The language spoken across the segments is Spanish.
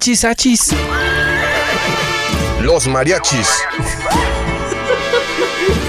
Achis, achis. Los mariachis.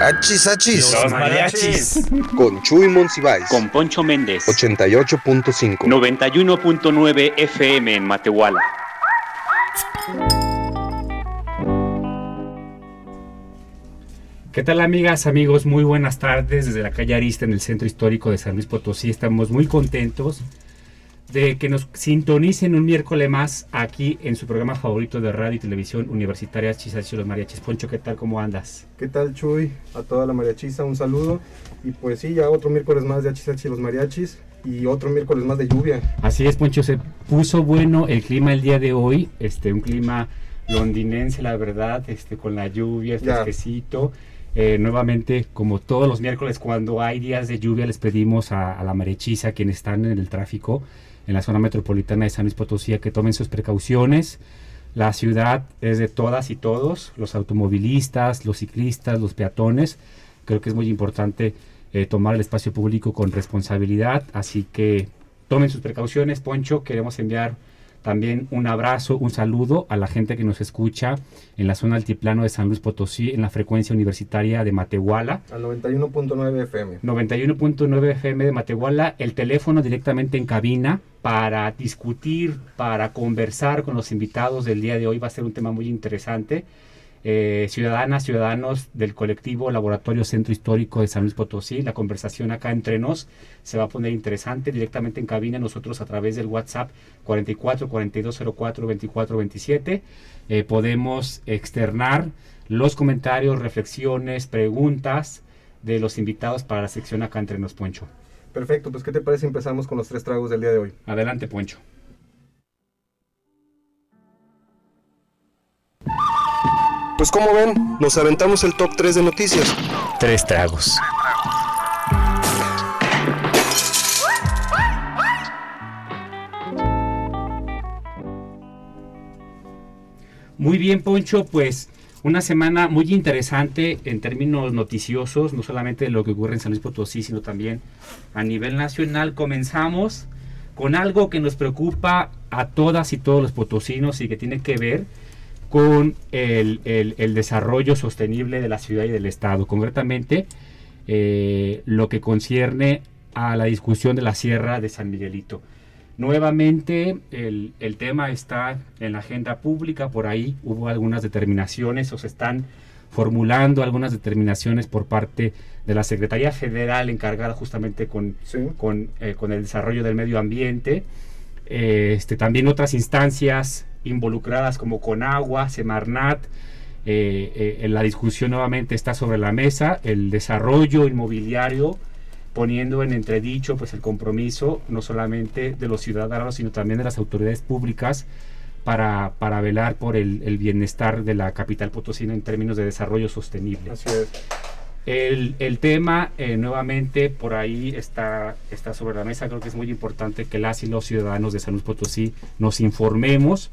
Achis, achis. mariachis Con Chuy Monsiváis. con Poncho Méndez 88.5. 91.9 FM en Matehuala. ¿Qué tal amigas, amigos? Muy buenas tardes desde la calle Arista en el centro histórico de San Luis Potosí. Estamos muy contentos de que nos sintonicen un miércoles más aquí en su programa favorito de radio y televisión universitaria Chisachi los Mariachis. Poncho, ¿qué tal? ¿Cómo andas? ¿Qué tal Chuy? A toda la mariachisa un saludo. Y pues sí, ya otro miércoles más de Achisachi y los mariachis y otro miércoles más de lluvia. Así es, Poncho, se puso bueno el clima el día de hoy, este, un clima londinense, la verdad, este, con la lluvia, Ya. fresquecito. Eh, nuevamente, como todos los miércoles, cuando hay días de lluvia, les pedimos a, a la marechiza, quienes están en el tráfico en la zona metropolitana de San Luis Potosí, que tomen sus precauciones. La ciudad es de todas y todos, los automovilistas, los ciclistas, los peatones. Creo que es muy importante eh, tomar el espacio público con responsabilidad, así que tomen sus precauciones, Poncho. Queremos enviar también un abrazo, un saludo a la gente que nos escucha en la zona altiplano de San Luis Potosí, en la frecuencia universitaria de Matehuala. Al 91.9 FM. 91.9 FM de Matehuala, el teléfono directamente en cabina para discutir, para conversar con los invitados del día de hoy. Va a ser un tema muy interesante. Eh, ciudadanas, ciudadanos del colectivo Laboratorio Centro Histórico de San Luis Potosí, la conversación acá entre nos se va a poner interesante directamente en cabina, nosotros a través del WhatsApp 44 42 04 24 27 eh, podemos externar los comentarios, reflexiones, preguntas de los invitados para la sección acá entre nos, Poncho. Perfecto, pues ¿qué te parece si empezamos con los tres tragos del día de hoy? Adelante, Poncho. Pues como ven, nos aventamos el top 3 de noticias. Tres tragos. Muy bien, Poncho, pues una semana muy interesante en términos noticiosos, no solamente de lo que ocurre en San Luis Potosí, sino también a nivel nacional. Comenzamos con algo que nos preocupa a todas y todos los potosinos y que tiene que ver con el, el- el desarrollo sostenible de la ciudad y del Estado. Concretamente, eh, lo que concierne a la discusión de la Sierra de San Miguelito. Nuevamente el, el tema está en la agenda pública, por ahí hubo algunas determinaciones o se están formulando algunas determinaciones por parte de la Secretaría Federal encargada justamente con, Sí. con, eh, con el desarrollo del medio ambiente. Eh, este, también otras instancias involucradas como Conagua, Semarnat. eh, eh, en la discusión nuevamente está sobre la mesa el desarrollo inmobiliario poniendo en entredicho pues el compromiso no solamente de los ciudadanos sino también de las autoridades públicas para, para velar por el, el bienestar de la capital potosina en términos de desarrollo sostenible. Así es. El, el tema eh, nuevamente por ahí está, está sobre la mesa. Creo que es muy importante que las y los ciudadanos de San Luis Potosí nos informemos.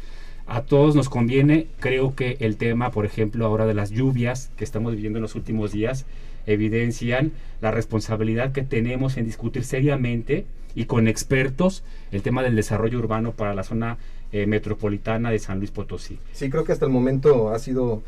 A todos nos conviene. Creo que el tema, por ejemplo, ahora de las lluvias que estamos viviendo en los últimos días, evidencian la responsabilidad que tenemos en discutir seriamente y con expertos el tema del desarrollo urbano para la zona eh, metropolitana de San Luis Potosí. Sí, creo que hasta el momento ha sido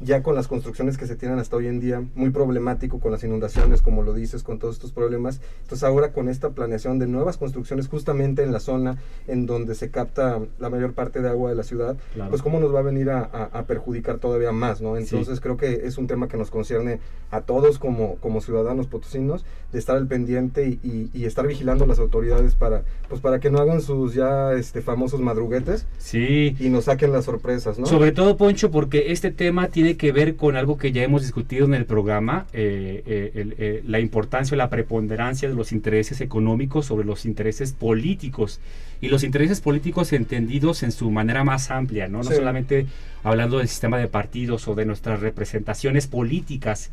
ya con las construcciones que se tienen hasta hoy en día, muy problemático con las inundaciones, como lo dices, con todos estos problemas. Entonces ahora con esta planeación de nuevas construcciones justamente en la zona en donde se capta la mayor parte de agua de la ciudad, Claro. pues cómo nos va a venir a, a- a perjudicar todavía más, ¿no? Sí. Entonces creo que es un tema que nos concierne a todos como, como ciudadanos potosinos, de estar al pendiente y, y- y estar vigilando a las autoridades para, pues para que no hagan sus ya este, famosos madruguetes Sí, y nos saquen las sorpresas, ¿no? Sobre todo, Poncho, porque este tema tiene tiene que ver con algo que ya hemos discutido en el programa, eh, eh, eh, la importancia o la preponderancia de los intereses económicos sobre los intereses políticos. Y los intereses políticos entendidos en su manera más amplia, no, no solamente hablando del sistema de partidos o de nuestras representaciones políticas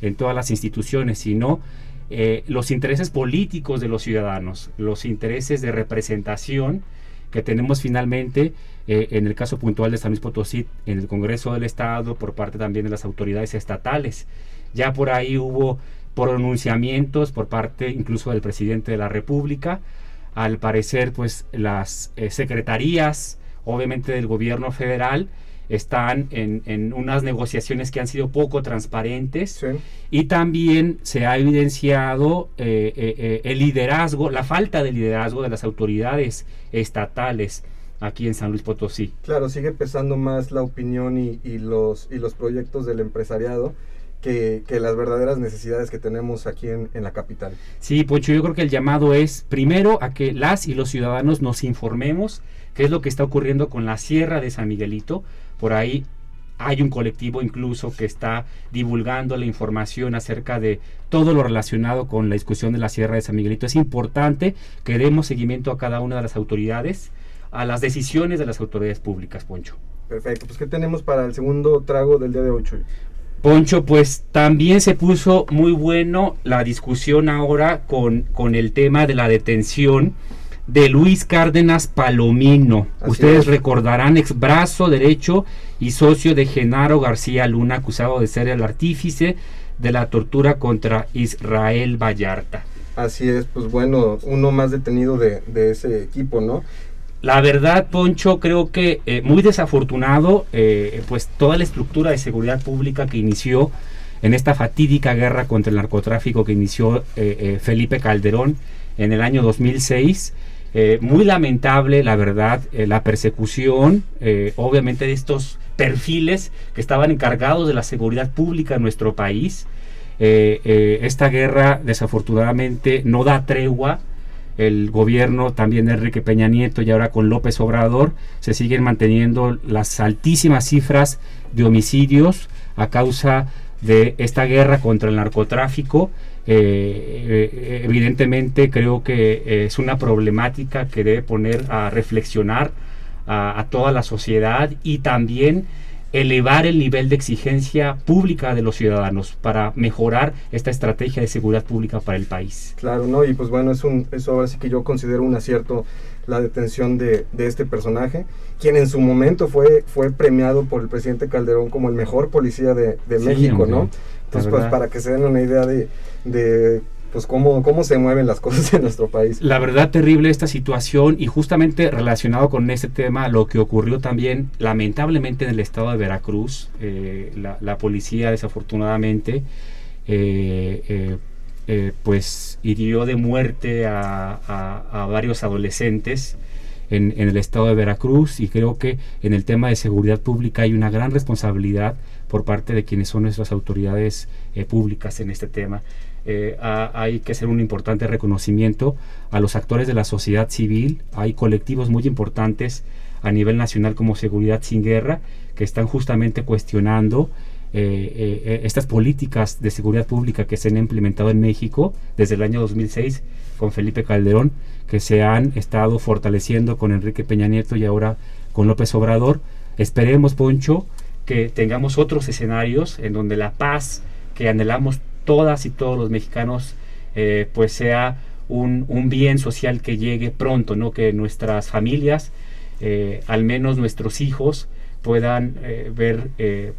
en todas las instituciones, sino los intereses políticos de los ciudadanos, los intereses de representación que tenemos finalmente eh, en el caso puntual de San Luis Potosí en el Congreso del Estado por parte también de las autoridades estatales. Ya por ahí hubo pronunciamientos por parte incluso del presidente de la República. Al parecer, pues las eh, secretarías, obviamente del gobierno federal, están en, unas negociaciones que han sido poco transparentes y también se ha evidenciado eh, eh, eh, el liderazgo, la falta de liderazgo de las autoridades estatales aquí en San Luis Potosí. Claro, sigue pesando más la opinión y, los, y los proyectos del empresariado. Que, las verdaderas necesidades que tenemos aquí en, en, la capital. Sí, Poncho, yo creo que el llamado es primero a que las y los ciudadanos nos informemos qué es lo que está ocurriendo con la Sierra de San Miguelito, por ahí hay un colectivo incluso que está divulgando la información acerca de todo lo relacionado con la discusión de la Sierra de San Miguelito. Es importante que demos seguimiento a cada una de las autoridades, a las decisiones de las autoridades públicas, Poncho. Perfecto, pues ¿qué tenemos para el segundo trago del día de hoy? Poncho, pues también se puso muy bueno la discusión ahora con, con el tema de la detención de Luis Cárdenas Palomino. Ustedes recordarán, ex brazo derecho y socio de Genaro García Luna, acusado de ser el artífice de la tortura contra Israel Vallarta. Así es, pues bueno, uno más detenido de, ese equipo, ¿no? La verdad, Poncho, creo que eh, muy desafortunado, eh, pues toda la estructura de seguridad pública que inició en esta fatídica guerra contra el narcotráfico que inició eh, Felipe Calderón en el año 2006, eh, muy lamentable, la verdad, eh, la persecución, eh, obviamente, de estos perfiles que estaban encargados de la seguridad pública en nuestro país. esta guerra, desafortunadamente, no da tregua. El gobierno también de Enrique Peña Nieto y ahora con López Obrador se siguen manteniendo las altísimas cifras de homicidios a causa de esta guerra contra el narcotráfico eh, eh, evidentemente creo que es una problemática que debe poner a reflexionar a, toda la sociedad y también elevar el nivel de exigencia pública de los ciudadanos para mejorar esta estrategia de seguridad pública para el país. Claro, ¿no? Y pues bueno, es un, eso ahora sí que yo considero un acierto la detención de, este personaje, quien en su momento fue, fue premiado por el presidente Calderón como el mejor policía de, México, ¿no? Entonces, pues para que se den una idea de, de pues cómo, cómo se mueven las cosas en nuestro país. La verdad terrible esta situación y justamente relacionado con este tema, lo que ocurrió también lamentablemente en el estado de Veracruz, eh, la, policía desafortunadamente eh, eh, pues hirió de muerte a, varios adolescentes en, en, el estado de Veracruz y creo que en el tema de seguridad pública hay una gran responsabilidad por parte de quienes son nuestras autoridades públicas en este tema. Eh, hay que hacer un importante reconocimiento a los actores de la sociedad civil. Hay colectivos muy importantes a nivel nacional como Seguridad Sin Guerra que están justamente cuestionando eh, eh, estas políticas de seguridad pública que se han implementado en México desde el año 2006 con Felipe Calderón, que se han estado fortaleciendo con Enrique Peña Nieto y ahora con López Obrador. Esperemos, Poncho, que tengamos otros escenarios en donde la paz que anhelamos todas y todos los mexicanos eh, pues sea un, bien social que llegue pronto, ¿no? que nuestras familias, eh, al menos nuestros hijos, puedan eh, ver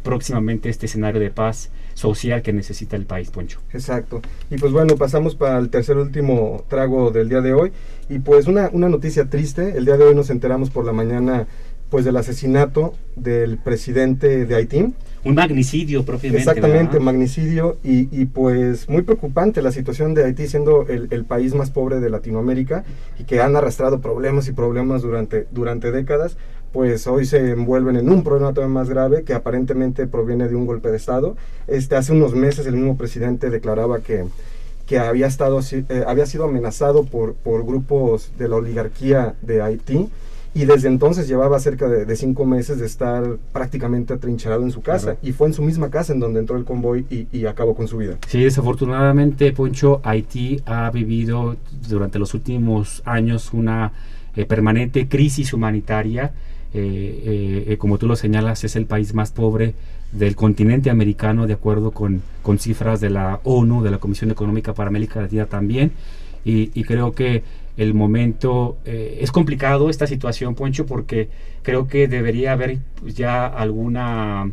próximamente este escenario de paz social que necesita el país, Poncho. Exacto. Y pues bueno, pasamos para el tercer último trago del día de hoy. Y pues una, una noticia triste, el día de hoy nos enteramos por la mañana pues del asesinato del presidente de Haití. Un magnicidio propiamente. Exactamente, magnicidio y, y, pues muy preocupante la situación de Haití siendo el, el, país más pobre de Latinoamérica y que han arrastrado problemas y problemas durante, durante décadas, pues hoy se envuelven en un problema todavía más grave que aparentemente proviene de un golpe de Estado. Este, hace unos meses el mismo presidente declaraba que, que había, estado, eh, había sido amenazado por, por grupos de la oligarquía de Haití y desde entonces llevaba cerca de, cinco meses de estar prácticamente atrincherado en su casa y fue en su misma casa en donde entró el convoy y, acabó con su vida. Sí, desafortunadamente, Poncho, Haití ha vivido durante los últimos años una eh, permanente crisis humanitaria. Eh, eh, como tú lo señalas, es el país más pobre del continente americano, de acuerdo con, con cifras de la ONU, de la Comisión Económica para América Latina también. Y, y creo que el momento eh, es complicado esta situación, Poncho, porque creo que debería haber ya alguna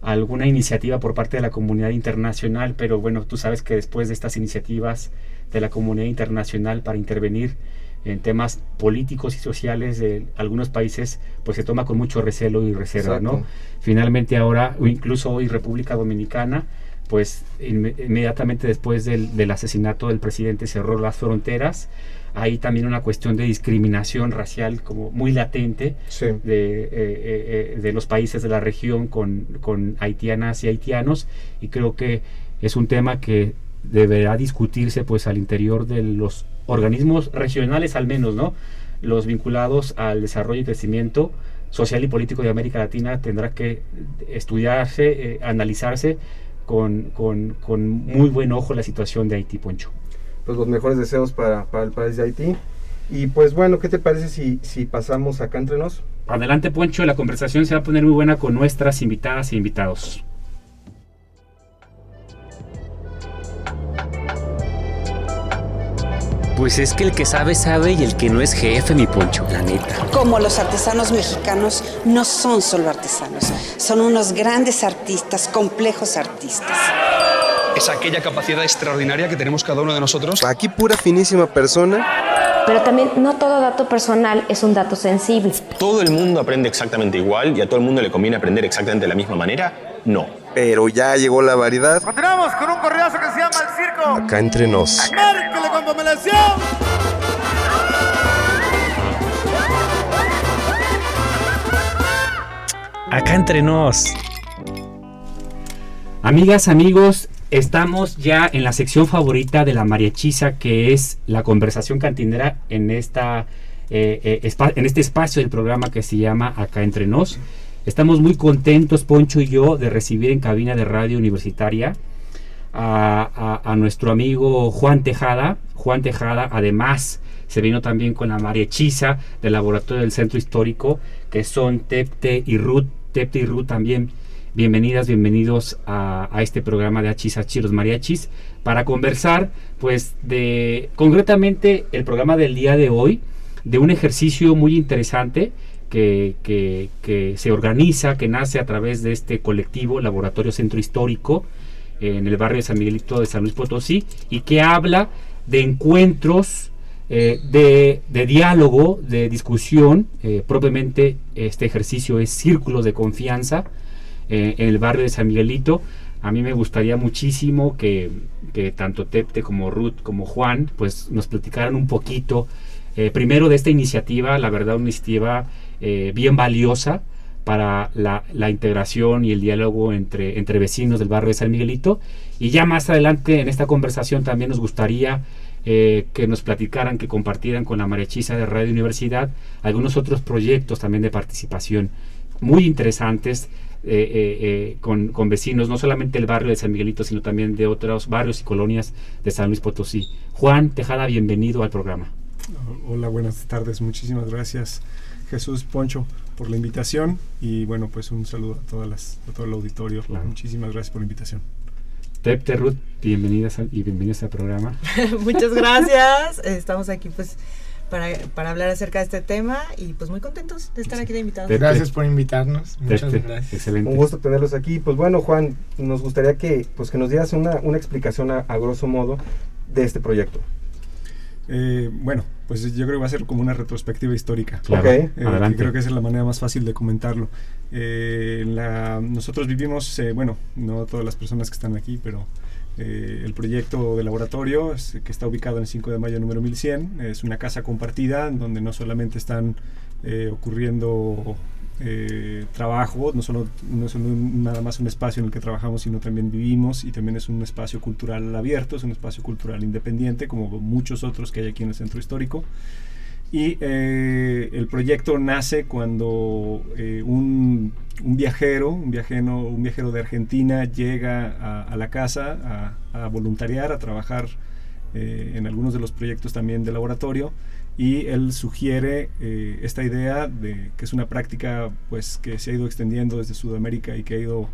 alguna iniciativa por parte de la comunidad internacional, pero bueno, tú sabes que después de estas iniciativas de la comunidad internacional para intervenir en temas políticos y sociales de algunos países, pues se toma con mucho recelo y reserva, ¿no? Finalmente ahora, o incluso hoy República Dominicana, pues inmediatamente después del, del, asesinato del presidente cerró las fronteras. Hay también una cuestión de discriminación racial como muy latente de, eh, eh, eh, de, los países de la región con, con haitianas y haitianos y creo que es un tema que deberá discutirse pues al interior de los organismos regionales al menos, ¿no? Los vinculados al desarrollo y crecimiento social y político de América Latina tendrá que estudiarse, analizarse con, con, muy buen ojo la situación de Haití, Poncho. Pues los mejores deseos para, para el país de Haití. Y pues bueno, ¿qué te parece si, si pasamos acá entre nos? Adelante, Poncho, la conversación se va a poner muy buena con nuestras invitadas e invitados. Pues es que el que sabe, sabe y el que no es jefe, mi poncho, la neta. Como los artesanos mexicanos no son solo artesanos, son unos grandes artistas, complejos artistas. Es aquella capacidad extraordinaria que tenemos cada uno de nosotros. Aquí pura finísima persona. Pero también no todo dato personal es un dato sensible. ¿Todo el mundo aprende exactamente igual y a todo el mundo le conviene aprender exactamente de la misma manera? No. Pero ya llegó la variedad. Continuamos con un correazo que se llama El Circo. Acá entre nos. ¡Márquele con Acá entre nos. Amigas, amigos, estamos ya en la sección favorita de la mariachiza, que es la conversación cantinera en, esta, eh, eh, en este espacio del programa que se llama Acá entre nos. Estamos muy contentos, Poncho y yo, de recibir en cabina de radio universitaria a, nuestro amigo Juan Tejada. Juan Tejada, además, se vino también con la mariachiza del laboratorio del Centro Histórico, que son Tepte y Ruth. Tepte y Ruth también bienvenidas, bienvenidos a, este programa de Achis Chiros Mariachis para conversar, pues, de concretamente el programa del día de hoy, de un ejercicio muy interesante que, se organiza, que nace a través de este colectivo Laboratorio Centro Histórico en el barrio de San Miguelito de San Luis Potosí y que habla de encuentros eh, de, de, diálogo, de discusión, eh, propiamente este ejercicio es círculos de confianza eh, el barrio de San Miguelito. A mí me gustaría muchísimo que, tanto Tepte como Ruth como Juan pues nos platicaran un poquito primero de esta iniciativa, la verdad una iniciativa bien valiosa para la, integración y el diálogo entre, entre vecinos del barrio de San Miguelito. Y ya más adelante en esta conversación también nos gustaría eh, que nos platicaran, que compartieran con la Mariachisa de Radio Universidad algunos otros proyectos también de participación muy interesantes eh, eh, con, con, vecinos, no solamente del barrio de San Miguelito, sino también de otros barrios y colonias de San Luis Potosí. Juan Tejada, bienvenido al programa. Hola, buenas tardes, muchísimas gracias Jesús Poncho por la invitación y bueno, pues un saludo a, todas las, a todo el auditorio. Muchísimas gracias por la invitación. Tepte Ruth, bienvenidas y bienvenidos al programa. Muchas gracias. Estamos aquí pues para, para, hablar acerca de este tema y pues muy contentos de estar aquí de invitados. Gracias por invitarnos. Muchas gracias. Excelente. Un gusto tenerlos aquí. Pues bueno, Juan, nos gustaría que pues que nos dieras una, una explicación a, grosso modo de este proyecto. Eh, bueno, pues yo creo que va a ser como una retrospectiva histórica. Claro. Eh, creo que esa es la manera más fácil de comentarlo. Eh, la, nosotros vivimos, eh, bueno, no todas las personas que están aquí, pero el proyecto de laboratorio que está ubicado en el 5 de mayo número 1100 es una casa compartida donde no solamente están ocurriendo eh, trabajo, no solo, no es nada más un espacio en el que trabajamos, sino también vivimos y también es un espacio cultural abierto, es un espacio cultural independiente, como muchos otros que hay aquí en el centro histórico. Y eh, el proyecto nace cuando eh, un, un, viajero, un viajero, un viajero de Argentina llega a, a la casa a, a, voluntariar, a trabajar eh, en algunos de los proyectos también de laboratorio. Y él sugiere eh, esta idea de que es una práctica pues que se ha ido extendiendo desde Sudamérica y que ha ido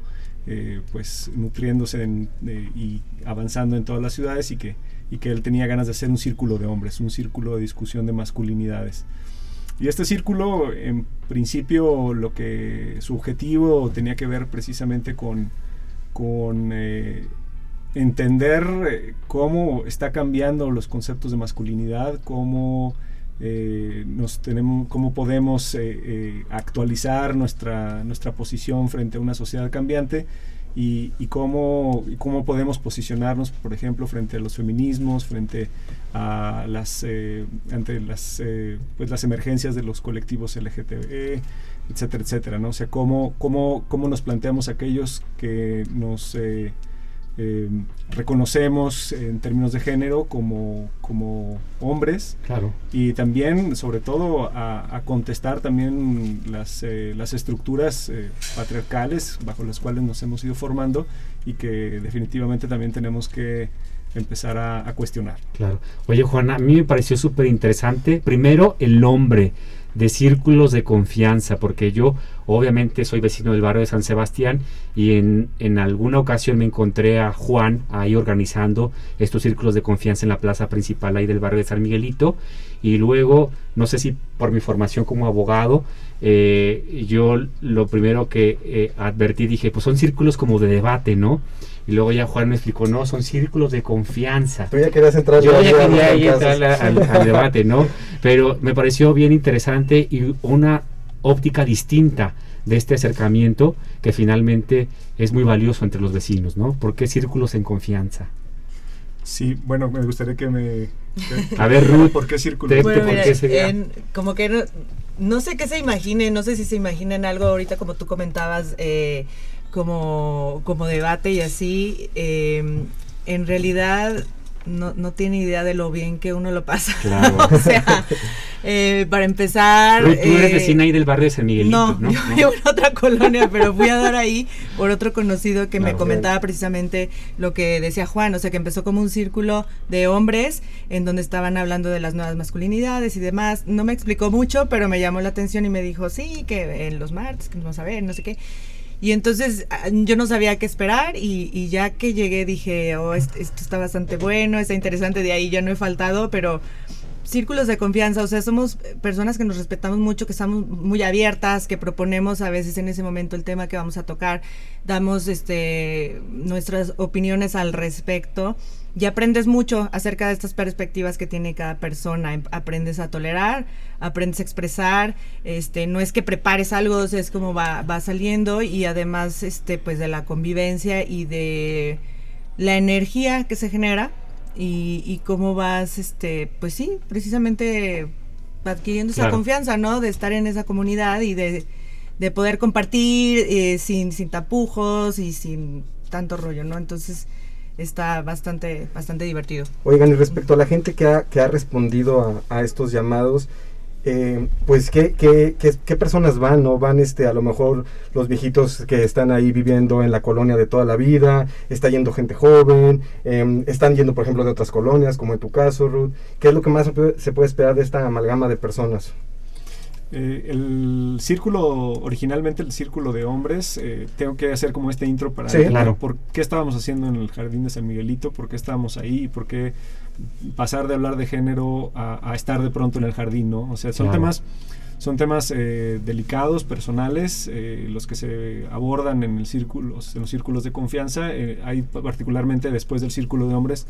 eh, pues nutriéndose en, eh, y avanzando en todas las ciudades y que, y que él tenía ganas de hacer un círculo de hombres, un círculo de discusión de masculinidades. Y este círculo, en principio, lo que su objetivo tenía que ver precisamente con, eh, entender eh, cómo está cambiando los conceptos de masculinidad, cómo eh, nos tenemos, cómo podemos actualizar nuestra, nuestra posición frente a una sociedad cambiante y, y, cómo, y, cómo, podemos posicionarnos, por ejemplo, frente a los feminismos, frente a las, eh, las, eh, pues las emergencias de los colectivos LGTB, etcétera, etcétera, ¿no? O sea, cómo, cómo, cómo nos planteamos aquellos que nos eh, eh, reconocemos en términos de género como, como hombres claro. y también sobre todo a, a contestar también las, eh, las estructuras eh, patriarcales bajo las cuales nos hemos ido formando y que definitivamente también tenemos que empezar a, a cuestionar. Claro. Oye Juana, a mí me pareció súper interesante, primero el nombre de círculos de confianza, porque yo obviamente soy vecino del barrio de San Sebastián y en, en, alguna ocasión me encontré a Juan ahí organizando estos círculos de confianza en la plaza principal ahí del barrio de San Miguelito y luego, no sé si por mi formación como abogado, eh, yo lo primero que eh, advertí dije, pues son círculos como de debate, ¿no? Y luego ya Juan me explicó, no, son círculos de confianza. Tú ya querías entrar Yo ya quería ahí entrar al, al, debate, ¿no? Pero me pareció bien interesante y una óptica distinta de este acercamiento que finalmente es muy valioso entre los vecinos, ¿no? ¿Por qué círculos en confianza? Sí, bueno, me gustaría que me... Que, a ver, Ruth, ¿por qué círculos? Bueno, ¿por mira, qué sería? En, como que no, no, sé qué se imaginen, no sé si se imaginen algo ahorita como tú comentabas, eh, como, como debate y así. Eh, en realidad no, no tiene idea de lo bien que uno lo pasa. Claro. o sea, eh, para empezar. Pero tú eres eh, vecina ahí del barrio de San Miguelito. No, ¿no? yo vivo en otra colonia, pero fui a dar ahí por otro conocido que claro, me comentaba precisamente lo que decía Juan, o sea, que empezó como un círculo de hombres en donde estaban hablando de las nuevas masculinidades y demás. No me explicó mucho, pero me llamó la atención y me dijo, sí, que en los martes, que nos vamos a ver, no sé qué. Y entonces yo no sabía qué esperar y, y ya que llegué dije, oh, esto, está bastante bueno, está interesante, de ahí ya no he faltado, pero círculos de confianza, o sea, somos personas que nos respetamos mucho, que estamos muy abiertas, que proponemos a veces en ese momento el tema que vamos a tocar, damos este nuestras opiniones al respecto y aprendes mucho acerca de estas perspectivas que tiene cada persona. Aprendes a tolerar, aprendes a expresar, este, no es que prepares algo, es como va, va saliendo y además este, pues de la convivencia y de la energía que se genera y, y cómo vas, este, pues sí, precisamente adquiriendo claro. esa confianza, ¿no? De estar en esa comunidad y de, de poder compartir eh, sin, sin tapujos y sin tanto rollo, ¿no? Entonces, está bastante, bastante divertido. Oigan, y respecto a la gente que ha, que ha respondido a, a estos llamados, eh, pues ¿qué, qué, qué, personas van, ¿no? Van este, a lo mejor los viejitos que están ahí viviendo en la colonia de toda la vida, está yendo gente joven, eh, están yendo, por ejemplo, de otras colonias, como en tu caso, Ruth. ¿Qué es lo que más se puede esperar de esta amalgama de personas? Eh, el círculo, originalmente el círculo de hombres, eh, tengo que hacer como este intro para sí, claro. por qué estábamos haciendo en el jardín de San Miguelito, por qué estábamos ahí y por qué pasar de hablar de género a, a estar de pronto en el jardín, ¿no? O sea, son claro. temas son temas eh, delicados, personales, eh, los que se abordan en, el círculo, en los círculos de confianza. Eh, hay particularmente después del círculo de hombres,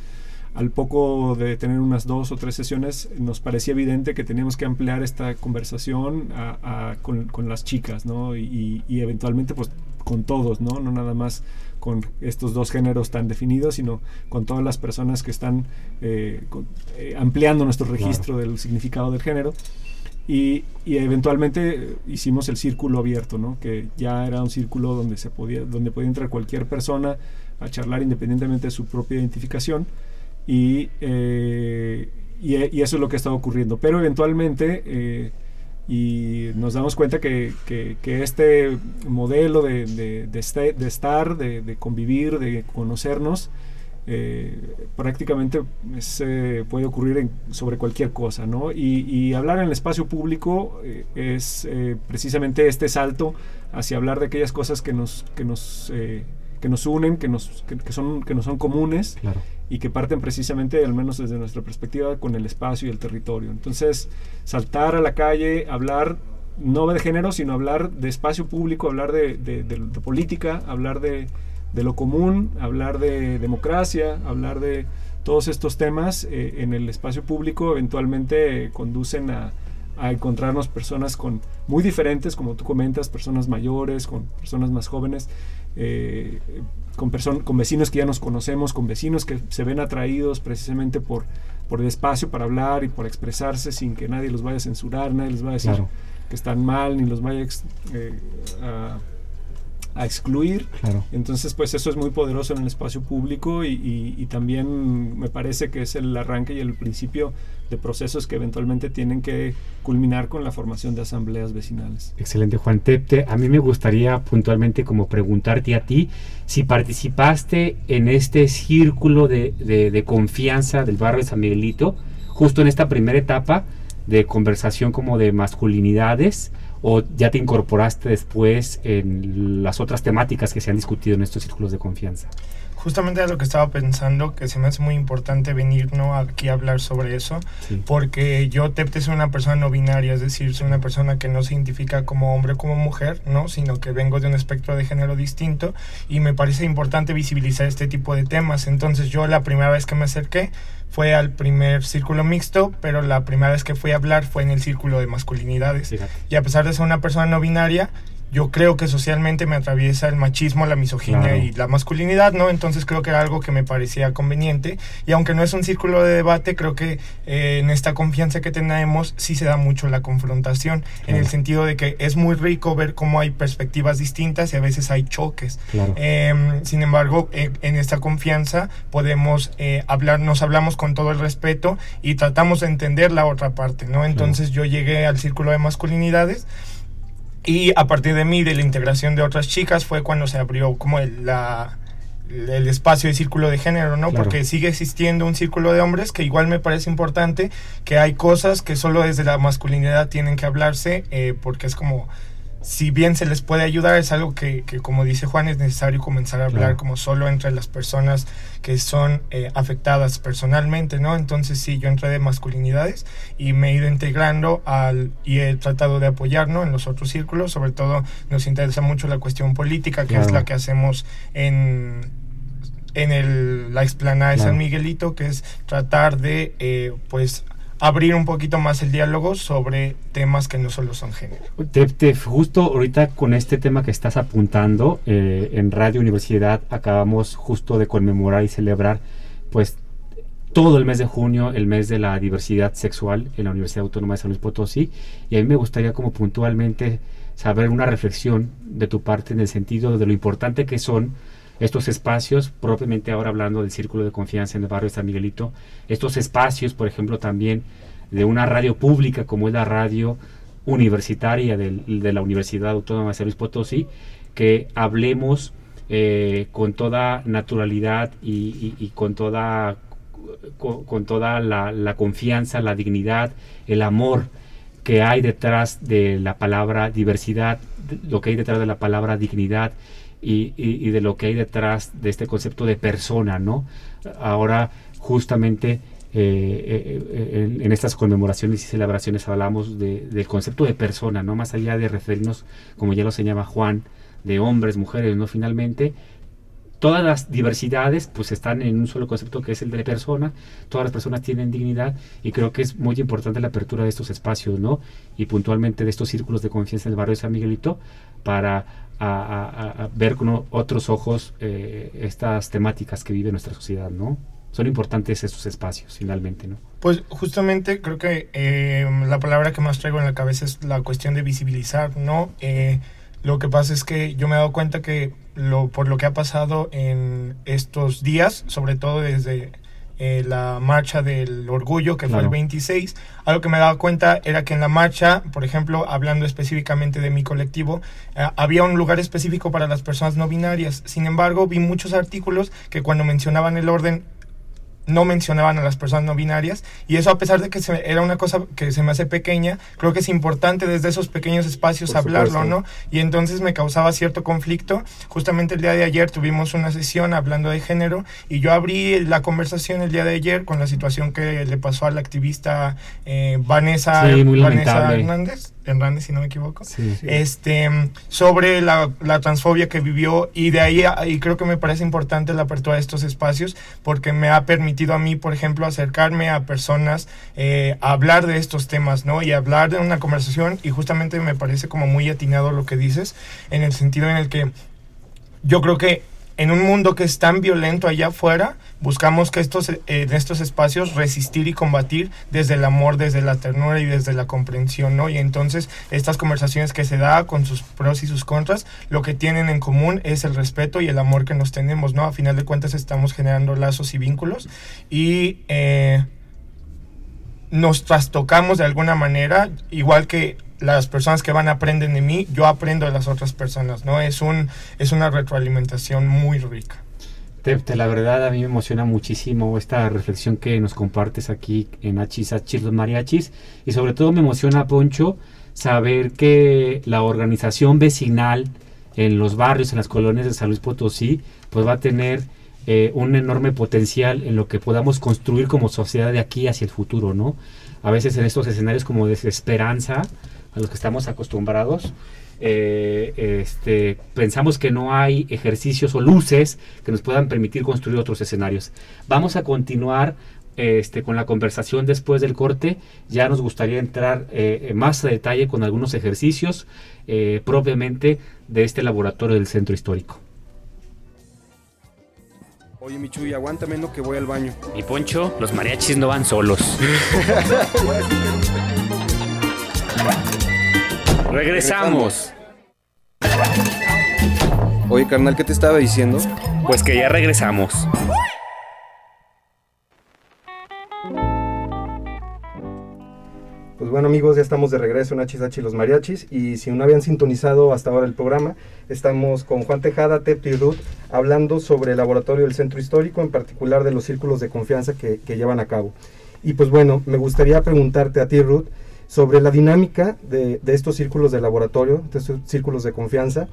al poco de tener unas dos o tres sesiones, nos parecía evidente que teníamos que ampliar esta conversación a, a, con, con, las chicas, ¿no? Y, y, eventualmente, pues, con todos, ¿no? No nada más con estos dos géneros tan definidos, sino con todas las personas que están con, ampliando nuestro registro claro. del significado del género. Y, y, eventualmente hicimos el círculo abierto, ¿no? que ya era un círculo donde, se podía, donde podía entrar cualquier persona a charlar independientemente de su propia identificación. Y, eh, y, eso es lo que está ocurriendo. Pero eventualmente, y nos damos cuenta que, este modelo de, este, de estar, de, convivir, de conocernos, eh, prácticamente se puede ocurrir sobre cualquier cosa, ¿no? Y, hablar en el espacio público eh, es eh, precisamente este salto hacia hablar de aquellas cosas que nos, que nos, que nos unen, que, nos, que, son, que nos son comunes y que parten precisamente, al menos desde nuestra perspectiva, con el espacio y el territorio. Entonces, saltar a la calle, hablar no de género, sino hablar de espacio público, hablar de, de política, hablar de lo común, hablar de democracia, hablar de todos estos temas eh, en el espacio público eventualmente conducen a, encontrarnos personas con muy diferentes, como tú comentas, personas mayores, con personas más jóvenes, eh, con, con vecinos que ya nos conocemos, con vecinos que se ven atraídos precisamente por, por el espacio para hablar y por expresarse sin que nadie los vaya a censurar, nadie les va a decir que están mal, ni los vaya eh, a a excluir. Entonces, pues eso es muy poderoso en el espacio público y, también me parece que es el arranque y el principio de procesos que eventualmente tienen que culminar con la formación de asambleas vecinales. Excelente, Juan Tepte. A mí me gustaría puntualmente como preguntarte a ti si participaste en este círculo de, de confianza del barrio de San Miguelito, justo en esta primera etapa de conversación como de masculinidades o ya te incorporaste después en las otras temáticas que se han discutido en estos círculos de confianza? Justamente era lo que estaba pensando, que se me hace muy importante venir ¿no? aquí a hablar sobre eso, porque yo Tepte soy una persona no binaria, es decir, soy una persona que no se identifica como hombre o como mujer, ¿no? sino que vengo de un espectro de género distinto y me parece importante visibilizar este tipo de temas. Entonces yo la primera vez que me acerqué fue al primer círculo mixto, pero la primera vez que fui a hablar fue en el círculo de masculinidades. Y a pesar de ser una persona no binaria, yo creo que socialmente me atraviesa el machismo, la misoginia y la masculinidad, ¿no? Entonces creo que era algo que me parecía conveniente. Y aunque no es un círculo de debate, creo que eh, en esta confianza que tenemos sí se da mucho la confrontación, en el sentido de que es muy rico ver cómo hay perspectivas distintas y a veces hay choques. Em, sin embargo, en esta confianza podemos eh, hablar, nos hablamos con todo el respeto y tratamos de entender la otra parte, ¿no? Entonces yo llegué al círculo de masculinidades y a partir de mí, de la integración de otras chicas, fue cuando se abrió como el, la, el espacio de círculo de género, ¿no? Porque sigue existiendo un círculo de hombres que igual me parece importante, que hay cosas que solo desde la masculinidad tienen que hablarse, eh, porque es como si bien se les puede ayudar, es algo que, como dice Juan, es necesario comenzar a hablar como solo entre las personas que son eh, afectadas personalmente, ¿no? Entonces sí, yo entré de masculinidades y me he ido integrando al, y he tratado de apoyarnos en los otros círculos, sobre todo nos interesa mucho la cuestión política, que es la que hacemos en en el, la explanada de San Miguelito, que es tratar de, eh, pues, abrir un poquito más el diálogo sobre temas que no solo son género. Te, justo ahorita con este tema que estás apuntando, eh, en Radio Universidad acabamos justo de conmemorar y celebrar pues todo el mes de junio, el mes de la diversidad sexual en la Universidad Autónoma de San Luis Potosí, y a mí me gustaría como puntualmente saber una reflexión de tu parte en el sentido de lo importante que son estos espacios, propiamente ahora hablando del círculo de confianza en el barrio de San Miguelito, estos espacios, por ejemplo, también de una radio pública como es la radio universitaria de la Universidad Autónoma de San Luis Potosí, que hablemos eh, con toda naturalidad y, con toda, con, toda la, la, confianza, la dignidad, el amor que hay detrás de la palabra diversidad, lo que hay detrás de la palabra dignidad y, de lo que hay detrás de este concepto de persona, ¿no? Ahora, justamente eh, eh, en, estas conmemoraciones y celebraciones hablamos del concepto de persona, ¿no? Más allá de referirnos, como ya lo señala Juan, de hombres, mujeres, ¿no? Finalmente, todas las diversidades pues están en un solo concepto que es el de persona, todas las personas tienen dignidad y creo que es muy importante la apertura de estos espacios, ¿no? Y puntualmente de estos círculos de confianza en el barrio de San Miguelito para a, ver con otros ojos eh, estas temáticas que vive nuestra sociedad, ¿no? Son importantes estos espacios, finalmente, ¿no? Pues justamente creo que eh, la palabra que más traigo en la cabeza es la cuestión de visibilizar, ¿no? Eh, lo que pasa es que yo me he dado cuenta que por lo que ha pasado en estos días, sobre todo desde eh, la marcha del orgullo, que fue el 26, algo que me daba cuenta era que en la marcha, por ejemplo, hablando específicamente de mi colectivo, eh, había un lugar específico para las personas no binarias. Sin embargo, vi muchos artículos que cuando mencionaban el orden no mencionaban a las personas no binarias y eso a pesar de que era una cosa que se me hace pequeña, creo que es importante desde esos pequeños espacios hablarlo, ¿no? Y entonces me causaba cierto conflicto. Justamente el día de ayer tuvimos una sesión hablando de género y yo abrí la conversación el día de ayer con la situación que le pasó a la activista eh, Vanessa, Vanessa Hernández Hernández, si no me equivoco, este sobre la, la, transfobia que vivió y de ahí y creo que me parece importante la apertura de estos espacios porque me ha permitido a mí, por ejemplo, acercarme a personas, eh, a hablar de estos temas, ¿no? Y hablar de una conversación y justamente me parece como muy atinado lo que dices en el sentido en el que yo creo que en un mundo que es tan violento allá afuera, buscamos que estos, eh, en estos espacios resistir y combatir desde el amor, desde la ternura y desde la comprensión, ¿no? Y entonces estas conversaciones que se da con sus pros y sus contras, lo que tienen en común es el respeto y el amor que nos tenemos, ¿no? A final de cuentas estamos generando lazos y vínculos y eh, nos trastocamos de alguna manera, igual que las personas que van aprenden de mí, yo aprendo de las otras personas, ¿no? Es, un, es una retroalimentación muy rica. Tepte, la verdad a mí me emociona muchísimo esta reflexión que nos compartes aquí en Hachis Hachis los Mariachis y sobre todo me emociona, Poncho, saber que la organización vecinal en los barrios, en las colonias de San Luis Potosí, pues va a tener eh, un enorme potencial en lo que podamos construir como sociedad de aquí hacia el futuro, ¿no? A veces en estos escenarios como desesperanza, a los que estamos acostumbrados, eh, este, pensamos que no hay ejercicios o luces que nos puedan permitir construir otros escenarios. Vamos a continuar este, con la conversación después del corte. Ya nos gustaría entrar eh, más a detalle con algunos ejercicios eh, propiamente de este laboratorio del centro histórico. Oye, Michuy, aguántame no que voy al baño. Mi Poncho, los mariachis no van solos. Regresamos. Oye, carnal, ¿qué te estaba diciendo? Pues que ya regresamos. Pues bueno amigos, ya estamos de regreso en Hachisachi los Mariachis y si no habían sintonizado hasta ahora el programa, estamos con Juan Tejada, Tepti y Ruth hablando sobre el laboratorio del Centro Histórico, en particular de los círculos de confianza que, que llevan a cabo. Y pues bueno, me gustaría preguntarte a ti Ruth, sobre la dinámica de, estos círculos de laboratorio, de estos círculos de confianza,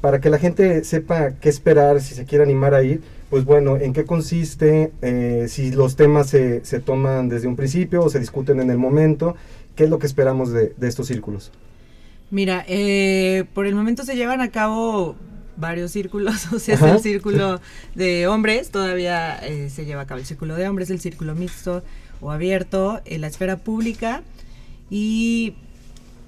para que la gente sepa qué esperar, si se quiere animar a ir, pues bueno, en qué consiste, eh, si los temas se, se, toman desde un principio o se discuten en el momento, qué es lo que esperamos de, estos círculos. Mira, eh, por el momento se llevan a cabo varios círculos, o sea, es el círculo de hombres, todavía eh, se lleva a cabo el círculo de hombres, el círculo mixto o abierto, en la esfera pública, y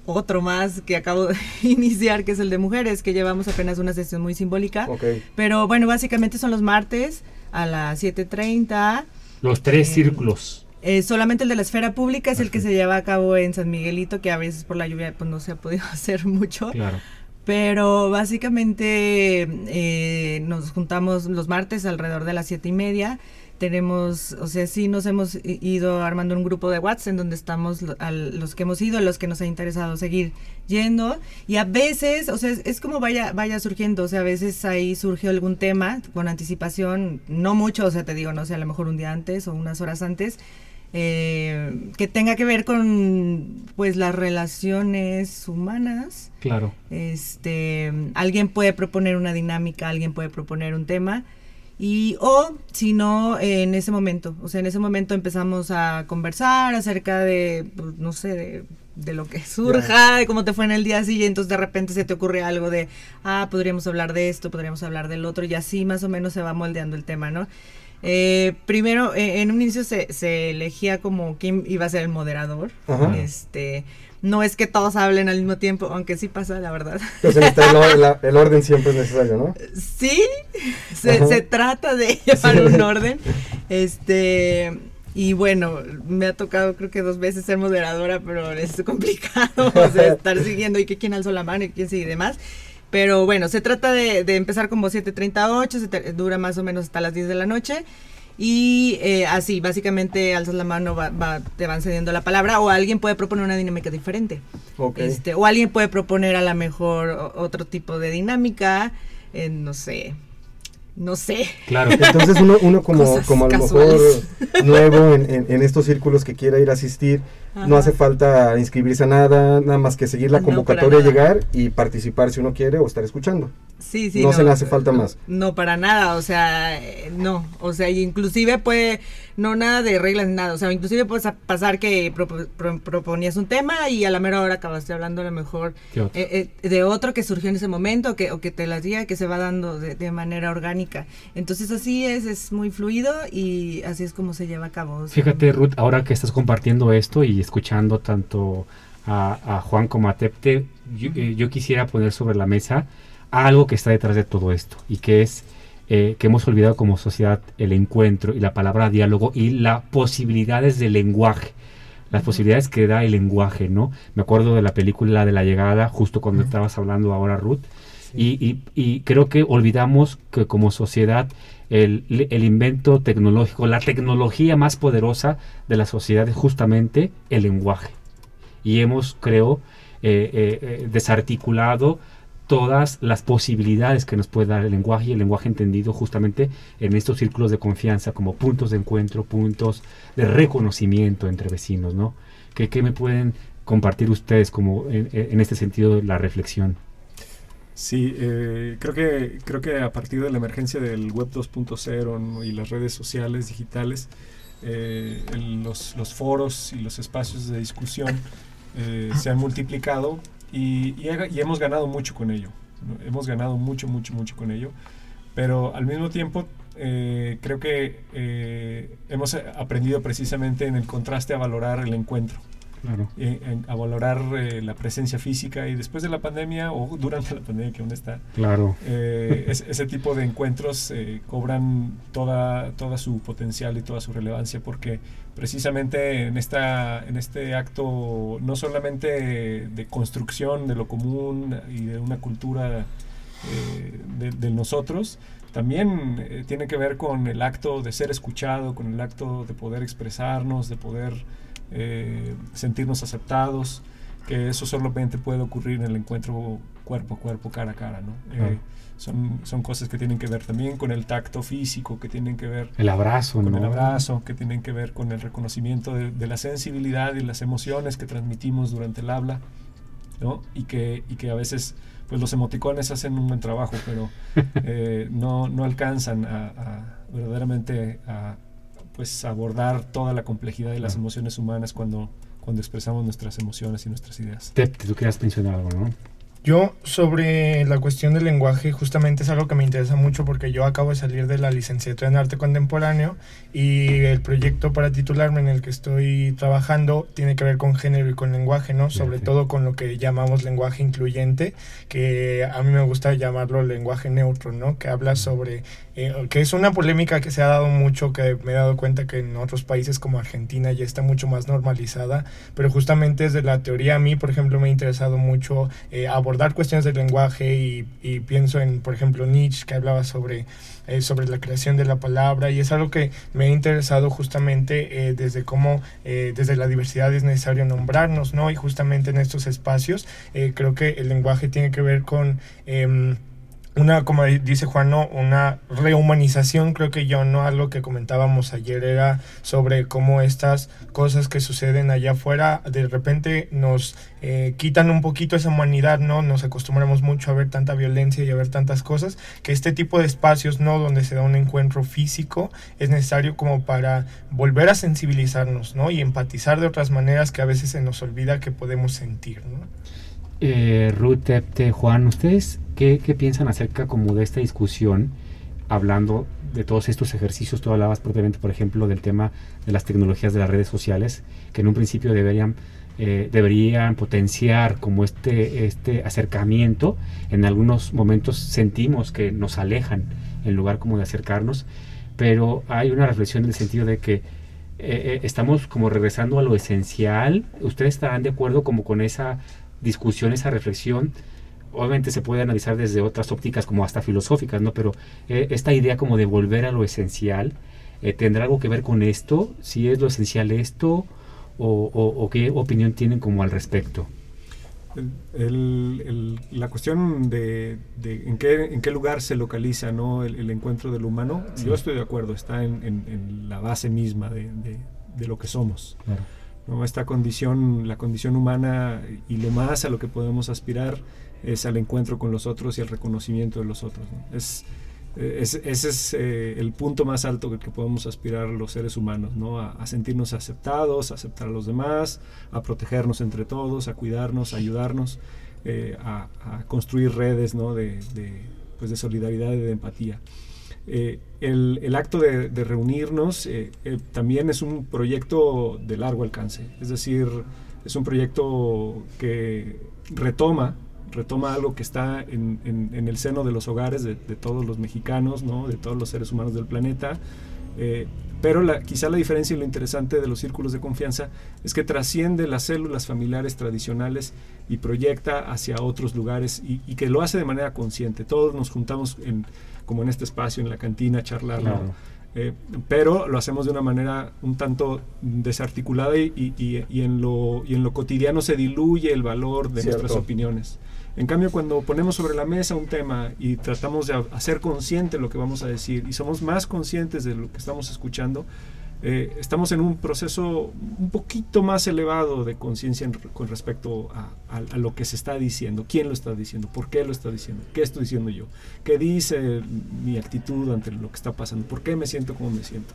otro más que acabo de iniciar, que es el de mujeres, que llevamos apenas una sesión muy simbólica. Pero bueno, básicamente son los martes a las 7.30. Los tres eh, círculos. Eh, solamente el de la esfera pública es el que se lleva a cabo en San Miguelito, que a veces por la lluvia pues no se ha podido hacer mucho. Claro. Pero básicamente eh, nos juntamos los martes alrededor de las siete y media tenemos, o sea, sí nos hemos ido armando un grupo de WhatsApp en donde estamos los que hemos ido, los que nos ha interesado seguir yendo y a veces, o sea, es, como vaya vaya surgiendo, o sea, a veces ahí surgió algún tema con anticipación, no mucho, o sea, te digo, no sé, a lo mejor un día antes o unas horas antes, eh, que tenga que ver con pues las relaciones humanas. Claro. Este, alguien puede proponer una dinámica, alguien puede proponer un tema y, o si no, en ese momento, o sea, en ese momento empezamos a conversar acerca de, pues, no sé, de, lo que surja, de cómo te fue en el día siguiente, entonces de repente se te ocurre algo de, ah, podríamos hablar de esto, podríamos hablar del otro, y así más o menos se va moldeando el tema, ¿no? Eh, primero, eh, en un inicio se, se, elegía como quién iba a ser el moderador. Este, no es que todos hablen al mismo tiempo, aunque sí pasa, la verdad. Pues el, orden siempre es necesario, ¿no? Sí, se, trata de llevar un orden. Este, y bueno, me ha tocado creo que dos veces ser moderadora, pero es complicado estar siguiendo y que quién alzó la mano y quién sigue y demás. Pero bueno, se trata de, de empezar como 7.38, se dura más o menos hasta las 10 de la noche. y eh, así, básicamente alzas la mano, va, te van cediendo la palabra o alguien puede proponer una dinámica diferente. Este, o alguien puede proponer a lo mejor otro tipo de dinámica, no sé, no sé. Claro, entonces uno, uno como, como a lo mejor nuevo en, en, estos círculos que quiera ir a asistir, no hace falta inscribirse a nada, nada más que seguir la convocatoria, llegar y participar si uno quiere o estar escuchando. Sí, sí. No, se le hace falta más. No, para nada, o sea, no, o sea, inclusive puede, no nada de reglas ni nada, o sea, inclusive puede pasar que proponías un tema y a la mera hora acabaste hablando a lo mejor eh, eh, de otro que surgió en ese momento que, o que te la diga que se va dando de, manera orgánica. Entonces así es, es muy fluido y así es como se lleva a cabo. Fíjate, Ruth, ahora que estás compartiendo esto y escuchando tanto a, Juan como a Tepte, yo quisiera poner sobre la mesa algo que está detrás de todo esto y que es eh, que hemos olvidado como sociedad el encuentro y la palabra diálogo y las posibilidades del lenguaje las posibilidades que da el lenguaje, ¿no? Me acuerdo de la película de la llegada, justo cuando estabas hablando ahora, Ruth, y, y, creo que olvidamos que como sociedad el, invento tecnológico, la tecnología más poderosa de la sociedad es justamente el lenguaje. Y hemos, creo, eh, eh, desarticulado todas las posibilidades que nos puede dar el lenguaje y el lenguaje entendido justamente en estos círculos de confianza como puntos de encuentro, puntos de reconocimiento entre vecinos, ¿no? ¿Qué, me pueden compartir ustedes como en, este sentido la reflexión? Sí, eh, creo, que, creo que a partir de la emergencia del Web 2.0 y las redes sociales digitales, eh, los, los, foros y los espacios de discusión eh, se han multiplicado y, hemos ganado mucho con ello. Hemos ganado mucho, mucho, mucho con ello. Pero al mismo tiempo eh, creo que eh, hemos aprendido precisamente en el contraste a valorar el encuentro. Claro. a valorar eh, la presencia física y después de la pandemia o durante la pandemia que aún está, claro. ese tipo de encuentros cobran toda, toda su potencial y toda su relevancia porque precisamente en, esta, en este acto no solamente de construcción de lo común y de una cultura eh, de, nosotros, también eh, tiene que ver con el acto de ser escuchado, con el acto de poder expresarnos, de poder eh, sentirnos aceptados, que eso solamente puede ocurrir en el encuentro cuerpo a cuerpo, cara a cara, ¿no? son, son cosas que tienen que ver también con el tacto físico, que tienen que ver... El abrazo, Con el abrazo, que tienen que ver con el reconocimiento de, la sensibilidad y las emociones que transmitimos durante el habla, ¿no? Y que, y que a veces, pues los emoticones hacen un buen trabajo, pero eh, no, no alcanzan a, verdaderamente a pues abordar toda la complejidad de las emociones humanas cuando, cuando expresamos nuestras emociones y nuestras ideas. Te, tú querías mencionar algo, ¿no? Yo sobre la cuestión del lenguaje justamente es algo que me interesa mucho porque yo acabo de salir de la licenciatura en arte contemporáneo y el proyecto para titularme en el que estoy trabajando tiene que ver con género y con lenguaje, ¿no? Sobre todo con lo que llamamos lenguaje incluyente, que a mí me gusta llamarlo lenguaje neutro, ¿no? Que habla sobre eh, que es una polémica que se ha dado mucho, que me he dado cuenta que en otros países como Argentina ya está mucho más normalizada, pero justamente desde la teoría a mí, por ejemplo, me ha interesado mucho eh, abordar cuestiones del lenguaje y, y, pienso en, por ejemplo, Nietzsche, que hablaba sobre, eh, sobre la creación de la palabra, y es algo que me ha interesado justamente desde cómo, desde la diversidad es necesario nombrarnos, ¿no? Y justamente en estos espacios creo que el lenguaje tiene que ver con em, una, como dice Juan, ¿no? una rehumanización, creo que yo, ¿no? Algo que comentábamos ayer era sobre cómo estas cosas que suceden allá afuera de repente nos eh, quitan un poquito esa humanidad, ¿no? Nos acostumbramos mucho a ver tanta violencia y a ver tantas cosas, que este tipo de espacios, ¿no? Donde se da un encuentro físico es necesario como para volver a sensibilizarnos, ¿no? Y empatizar de otras maneras que a veces se nos olvida que podemos sentir, ¿no? Eh, Ruth, Juan, ¿ustedes qué, piensan acerca como de esta discusión, hablando de todos estos ejercicios? Tú hablabas propiamente, por ejemplo, del tema de las tecnologías de las redes sociales, que en un principio deberían, eh, deberían potenciar como este, este acercamiento. En algunos momentos sentimos que nos alejan en lugar como de acercarnos, pero hay una reflexión en el sentido de que eh, estamos como regresando a lo esencial. ¿Ustedes estarán de acuerdo como con esa discusión, esa reflexión, obviamente se puede analizar desde otras ópticas como hasta filosóficas, ¿no? Pero eh, esta idea como de volver a lo esencial, eh, ¿tendrá algo que ver con esto? ¿Si es lo esencial esto? ¿O, qué opinión tienen como al respecto? la cuestión de, en, qué, en qué lugar se localiza ¿no? el, encuentro del humano, yo estoy de acuerdo, está en, la base misma de, lo que somos. Esta condición, la condición humana y lo más a lo que podemos aspirar es al encuentro con los otros y al reconocimiento de los otros. Es, ese es eh, el punto más alto que, que, podemos aspirar los seres humanos, ¿no? A, sentirnos aceptados, a aceptar a los demás, a protegernos entre todos, a cuidarnos, a ayudarnos, eh, a, construir redes ¿no? de, pues de solidaridad y de empatía. Eh, el, acto de, reunirnos también es un proyecto de largo alcance, es decir, es un proyecto que retoma retoma algo que está en, el seno de los hogares de, todos los mexicanos, ¿no? de todos los seres humanos del planeta. Eh, pero quizá la diferencia y lo interesante de los círculos de confianza es que trasciende las células familiares tradicionales y proyecta hacia otros lugares y, que lo hace de manera consciente. Todos nos juntamos en, como en este espacio, en la cantina, charlar. Eh, pero lo hacemos de una manera un tanto desarticulada y, y, y, en lo, y en lo cotidiano se diluye el valor de nuestras opiniones. En cambio, cuando ponemos sobre la mesa un tema y tratamos de hacer consciente lo que vamos a decir y somos más conscientes de lo que estamos escuchando, eh, estamos en un proceso un poquito más elevado de conciencia con respecto a, lo que se está diciendo, quién lo está diciendo, por qué lo está diciendo, qué estoy diciendo yo, qué dice mi actitud ante lo que está pasando, por qué me siento como me siento.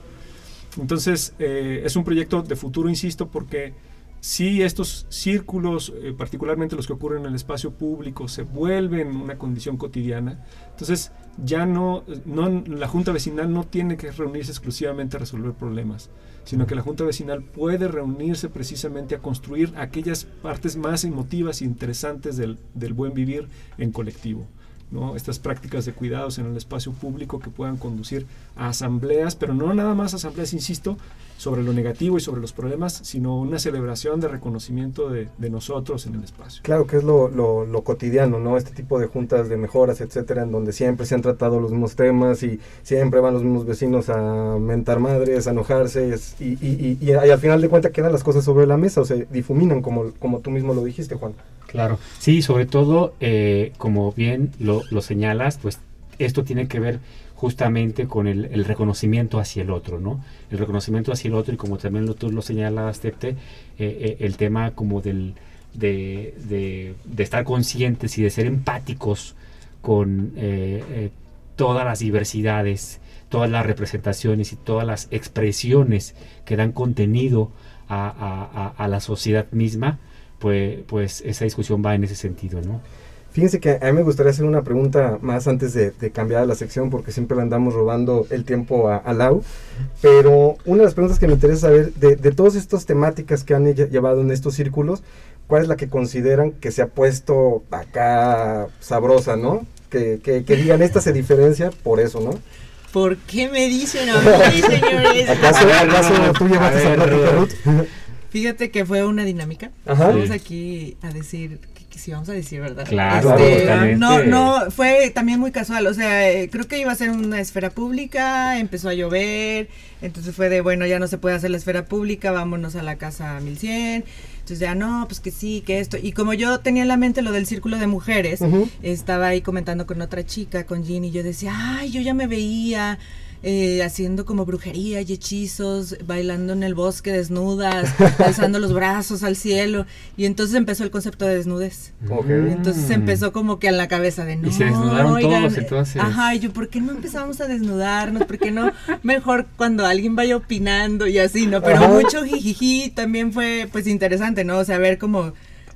Entonces, eh, es un proyecto de futuro, insisto, porque si estos círculos, eh, particularmente los que ocurren en el espacio público, se vuelven una condición cotidiana, entonces ya no, la Junta Vecinal no tiene que reunirse exclusivamente a resolver problemas, sino que la Junta Vecinal puede reunirse precisamente a construir aquellas partes más emotivas e interesantes del, del buen vivir en colectivo. ¿no? estas prácticas de cuidados en el espacio público que puedan conducir a asambleas, pero no nada más asambleas, insisto, sobre lo negativo y sobre los problemas, sino una celebración de reconocimiento de, nosotros en el espacio. Claro que es lo, lo, cotidiano, ¿no? Este tipo de juntas de mejoras, etcétera, en donde siempre se han tratado los mismos temas y siempre van los mismos vecinos a mentar madres, a enojarse y, y, y, al final de cuentas quedan las cosas sobre la mesa o se difuminan, como, como tú mismo lo dijiste, Juan. Claro, sí, sobre todo, eh, como bien lo, lo señalas, pues esto tiene que ver justamente con el, reconocimiento hacia el otro, ¿no? El reconocimiento hacia el otro y como también lo, tú lo señalas, Tete, eh, eh, el tema como del, de, de, estar conscientes y de ser empáticos con eh, todas las diversidades, todas las representaciones y todas las expresiones que dan contenido a, a la sociedad misma, pues, pues esa discusión va en ese sentido, ¿no? Fíjense que a mí me gustaría hacer una pregunta más antes de, cambiar la sección, porque siempre le andamos robando el tiempo a, Lau. Pero una de las preguntas que me interesa saber, de, de todas estas temáticas que han llevado en estos círculos, ¿cuál es la que consideran que se ha puesto acá sabrosa, ¿no? Que, que, digan, esta se diferencia por eso, ¿no? ¿Por qué me dicen a mí, señores? ¿Acaso, tú llevaste esa plática, Ruth? Fíjate que fue una dinámica. Vamos aquí a decir sí vamos a decir, ¿verdad? Claro, este, no, no, fue también muy casual, o sea, eh, creo que iba a ser una esfera pública, empezó a llover, entonces fue de, bueno, ya no se puede hacer la esfera pública, vámonos a la casa 1100. Entonces ya no, pues que sí, que esto. Y como yo tenía en la mente lo del círculo de mujeres, estaba ahí comentando con otra chica, con Ginny, y yo decía, ay, yo ya me veía eh, haciendo como brujería y hechizos, bailando en el bosque desnudas, alzando los brazos al cielo. Y entonces empezó el concepto de desnudez. Entonces empezó como que a la cabeza de no. Y se desnudaron todos entonces. Ajá, y yo, ¿por qué no empezamos a desnudarnos? ¿Por qué no? Mejor cuando alguien vaya opinando y así, ¿no? Pero mucho jijiji también fue pues interesante, ¿no? O sea, ver como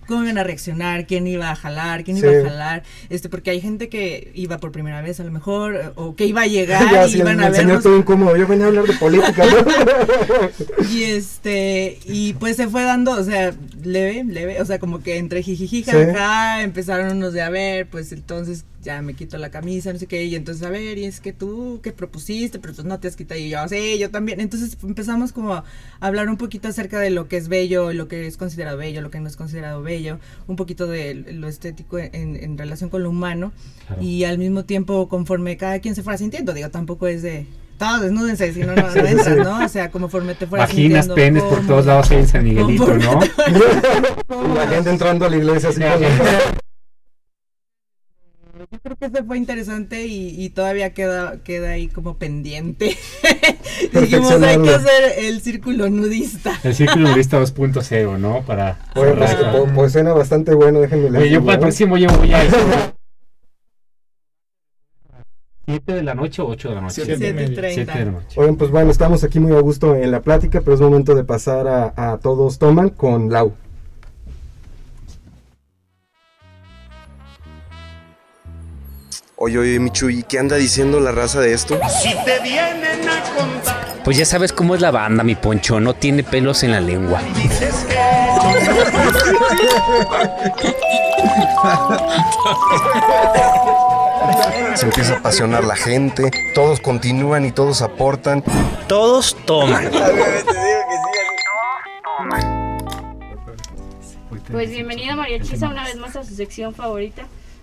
cómo iban a reaccionar, quién iba a jalar, quién iba a jalar, este, porque hay gente que iba por primera vez a lo mejor, o que iba a llegar y iban a ver. todo incómodo, yo venía a hablar de política, y este, y pues se fue dando, o sea, leve, leve, o sea, como que entre jijiji, jaja, empezaron unos de a ver, pues entonces ya me quito la camisa, no sé qué, y entonces, a ver, y es que tú, ¿qué propusiste? Pero tú no te has quitado, y yo, sí, yo también. Entonces empezamos como a hablar un poquito acerca de lo que es bello, lo que es considerado bello, lo que no es considerado bello, un poquito de lo estético en, en relación con lo humano, y al mismo tiempo conforme cada quien se fuera sintiendo, digo, tampoco es de todos desnúdense, si no, no, no entras, ¿no? O sea, conforme te fueras Vaginas, sintiendo penes por todos lados en San Miguelito, ¿no? La gente entrando a la iglesia así Yo creo que este fue interesante y, y todavía queda, queda ahí como pendiente. Dijimos, hay que hacer el círculo nudista. El círculo nudista 2.0, ¿no? Para Bueno, pues, pues, pues suena bastante bueno, déjenme Oye, yo para el próximo yo voy a... ¿7 de la noche o 8 de la noche? Siete y media. 7:30. 7 de la noche. Oigan, pues bueno, estamos aquí muy a gusto en la plática, pero es momento de pasar a, a todos toman con Lau. Oye, oye, Michu, ¿y qué anda diciendo la raza de esto? Si te vienen a contar, Pues ya sabes cómo es la banda, mi poncho. No tiene pelos en la lengua. dices que Se empieza a apasionar la gente, todos continúan y todos aportan. Todos toman. Pues bienvenida María Chisa una vez más a su sección favorita.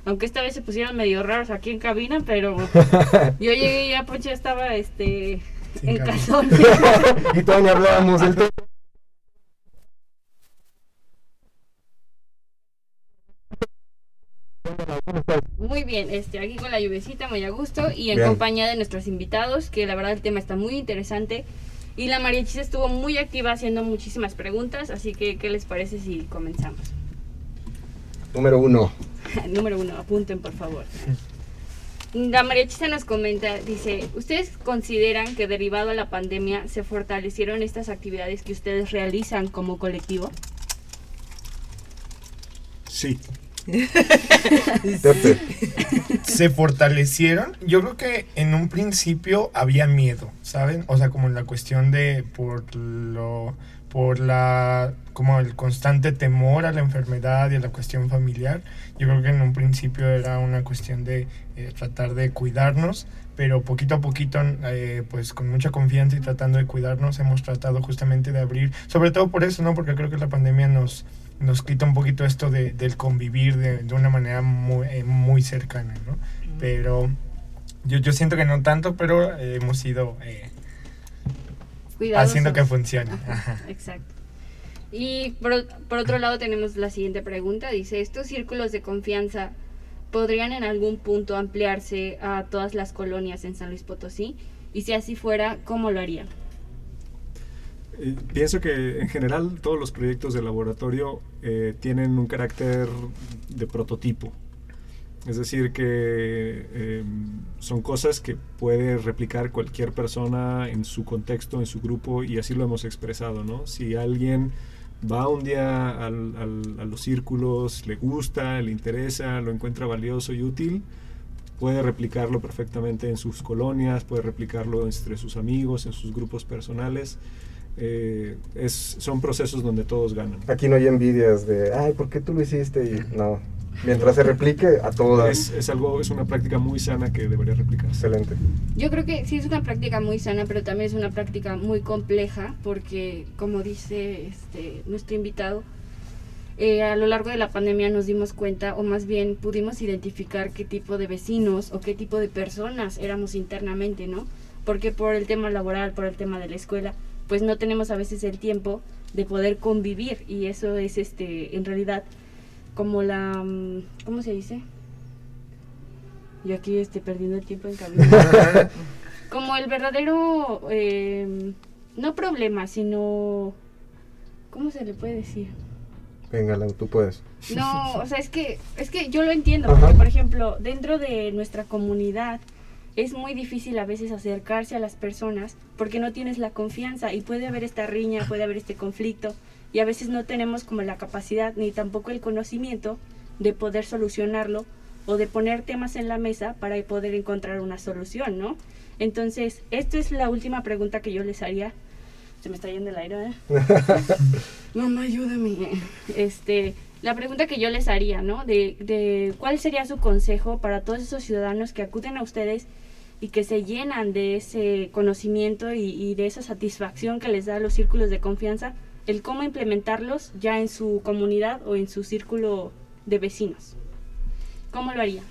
Aunque esta vez se pusieron medio raros aquí en cabina, pero yo llegué y ya Poncho estaba este Sin en calzones. y todavía hablábamos del tema. Muy bien, este aquí con la lluvecita muy a gusto y en Bien. compañía de nuestros invitados, que la verdad el tema está muy interesante. Y la María Chisa estuvo muy activa haciendo muchísimas preguntas, así que ¿qué les parece si comenzamos? Número uno. Número uno, apunten por favor. La María Chisa nos comenta, dice, ¿ustedes consideran que derivado a la pandemia se fortalecieron estas actividades que ustedes realizan como colectivo? Sí. Se fortalecieron. Yo creo que en un principio había miedo, ¿saben? O sea, como en la cuestión de por lo por la como el constante temor a la enfermedad y a la cuestión familiar. Yo creo que en un principio era una cuestión de eh, tratar de cuidarnos, pero poquito a poquito, eh, pues con mucha confianza y tratando de cuidarnos, hemos tratado justamente de abrir, sobre todo por eso, ¿no? Porque creo que la pandemia nos nos quita un poquito esto de, del convivir de, de una manera muy, eh, muy cercana, ¿no? Pero yo, yo siento que no tanto, pero eh, hemos ido eh, Cuidadosos. haciendo que funcione. Ajá, Ajá. Exacto. Y por, por otro lado tenemos la siguiente pregunta. Dice, ¿estos círculos de confianza podrían en algún punto ampliarse a todas las colonias en San Luis Potosí? Y si así fuera, ¿cómo lo harían? Eh, Pienso que en general todos los proyectos de laboratorio eh, tienen un carácter de prototipo. Es decir, que eh, son cosas que puede replicar cualquier persona en su contexto, en su grupo, y así lo hemos expresado, ¿no? Si alguien va un día a los círculos, le gusta, le interesa, lo encuentra valioso y útil, puede replicarlo perfectamente en sus colonias, puede replicarlo entre sus amigos, en sus grupos personales. Eh, son procesos donde todos ganan. Aquí no hay envidias de, ay, ¿por qué tú lo hiciste? Y no. Mientras se replique, a todas. Es, es algo, es una práctica muy sana que debería replicarse. Excelente. Yo creo que sí es una práctica muy sana, pero también es una práctica muy compleja porque, como dice este, nuestro invitado, eh, a lo largo de la pandemia nos dimos cuenta, o más bien pudimos identificar qué tipo de vecinos o qué tipo de personas éramos internamente, ¿no? Porque por el tema laboral, por el tema de la escuela, pues no tenemos a veces el tiempo de poder convivir y eso es, este, en realidad, como la, mm, ¿cómo se dice? Yo aquí este, perdiendo el tiempo en camino. como el verdadero, eh, no problema, sino, ¿cómo se le puede decir? Venga, Lau, tú puedes. No, o sea, es que, es que yo lo entiendo, Ajá. porque por ejemplo, dentro de nuestra comunidad es muy difícil a veces acercarse a las personas porque no tienes la confianza y puede haber esta riña, puede haber este conflicto y a veces no tenemos como la capacidad ni tampoco el conocimiento de poder solucionarlo o de poner temas en la mesa para poder encontrar una solución, ¿no? Entonces, esta es la última pregunta que yo les haría. Se me está yendo el aire, ¿eh? Mamá, ayúdame. Este, la pregunta que yo les haría, ¿no? De, de cuál sería su consejo para todos esos ciudadanos que acuden a ustedes y que se llenan de ese conocimiento y, y de esa satisfacción que les da los círculos de confianza, el cómo implementarlos ya en su comunidad o en su círculo de vecinos. ¿Cómo lo haría?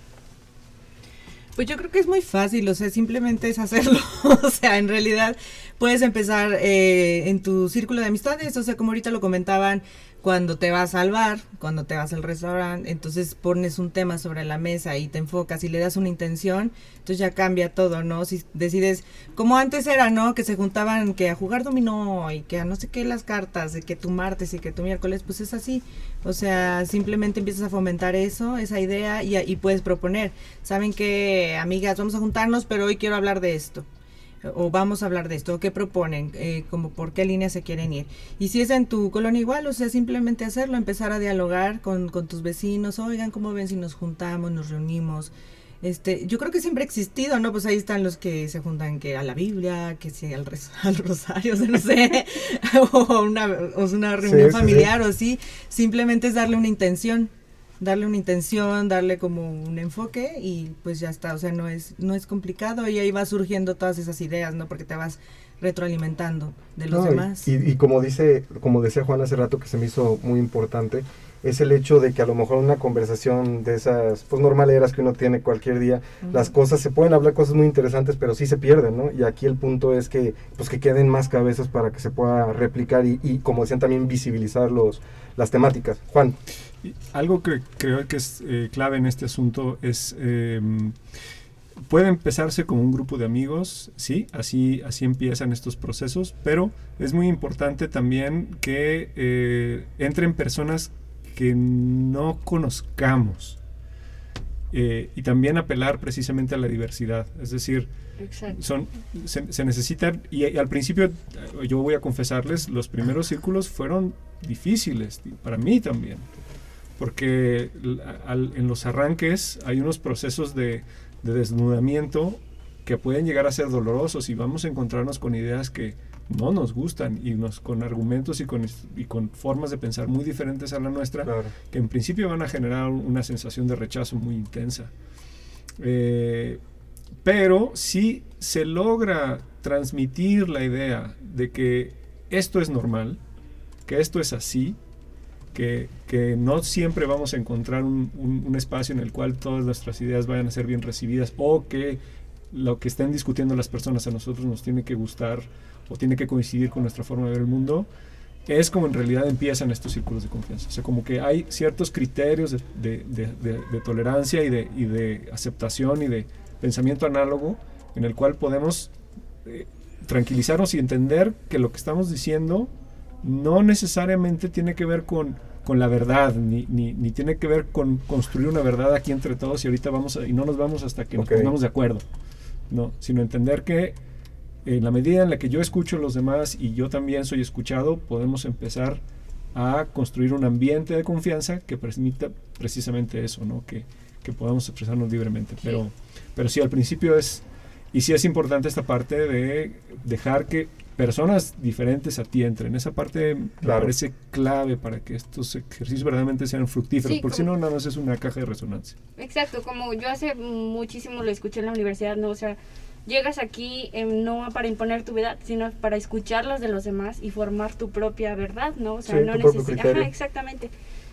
Pues yo creo que es muy fácil, o sea, simplemente es hacerlo. o sea, en realidad puedes empezar eh, en tu círculo de amistades, o sea, como ahorita lo comentaban, cuando te vas al bar, cuando te vas al restaurante, entonces pones un tema sobre la mesa y te enfocas y le das una intención, entonces ya cambia todo, ¿no? Si decides, como antes era, ¿no? Que se juntaban que a jugar dominó y que a no sé qué las cartas, de que tu martes y que tu miércoles, pues es así. O sea, simplemente empiezas a fomentar eso, esa idea y, y puedes proponer. Saben que, amigas, vamos a juntarnos, pero hoy quiero hablar de esto o vamos a hablar de esto, qué proponen, eh, como por qué línea se quieren ir. Y si es en tu colonia igual, o sea, simplemente hacerlo, empezar a dialogar con, con tus vecinos, oigan, ¿cómo ven si nos juntamos, nos reunimos? Este, yo creo que siempre ha existido, ¿no? Pues ahí están los que se juntan que a la Biblia, que si al, al rosario, no sé, o una, o una reunión familiar o así, simplemente es darle una intención darle una intención, darle como un enfoque y pues ya está, o sea, no es no es complicado y ahí va surgiendo todas esas ideas, ¿no? Porque te vas retroalimentando de los demás. Y, y, como dice, como decía Juan hace rato que se me hizo muy importante, es el hecho de que a lo mejor una conversación de esas pues normaleras que uno tiene cualquier día, las cosas se pueden hablar cosas muy interesantes, pero sí se pierden, ¿no? Y aquí el punto es que pues que queden más cabezas para que se pueda replicar y, y como decían también visibilizar los las temáticas. Juan. Algo que creo que es eh, clave en este asunto es eh, puede empezarse como un grupo de amigos, sí, así, así empiezan estos procesos, pero es muy importante también que eh, entren personas que no conozcamos y también apelar precisamente a la diversidad, es decir, son se, se necesitan y, y, al principio yo voy a confesarles los primeros círculos fueron difíciles para mí también porque en los arranques hay unos procesos de, desnudamiento que pueden llegar a ser dolorosos y vamos a encontrarnos con ideas que no nos gustan y nos, con argumentos y con, y con formas de pensar muy diferentes a la nuestra que en principio van a generar una sensación de rechazo muy intensa. Eh, pero si se logra transmitir la idea de que esto es normal, que esto es así, que, no siempre vamos a encontrar un, espacio en el cual todas nuestras ideas vayan a ser bien recibidas o que lo que estén discutiendo las personas a nosotros nos tiene que gustar o tiene que coincidir con nuestra forma de ver el mundo, es como en realidad empiezan estos círculos de confianza. O sea, como que hay ciertos criterios de, tolerancia y, de, de aceptación y de pensamiento análogo en el cual podemos eh, tranquilizarnos y entender que lo que estamos diciendo no necesariamente tiene que ver con con la verdad, ni, ni, ni, tiene que ver con construir una verdad aquí entre todos y ahorita vamos y no nos vamos hasta que nos pongamos de acuerdo, no, sino entender que en la medida en la que yo escucho a los demás y yo también soy escuchado, podemos empezar a construir un ambiente de confianza que permita precisamente eso, ¿no? que, que podamos expresarnos libremente. Pero, pero sí, al principio es, y sí es importante esta parte de dejar que personas diferentes a ti entren. Esa parte me parece clave para que estos ejercicios verdaderamente sean fructíferos, porque si no, nada más es una caja de resonancia. Exacto, como yo hace muchísimo lo escuché en la universidad, ¿no? O sea, llegas aquí em, no para imponer tu verdad, sino para escuchar las de los demás y formar tu propia verdad, ¿no? O sea, no necesitas... exactamente.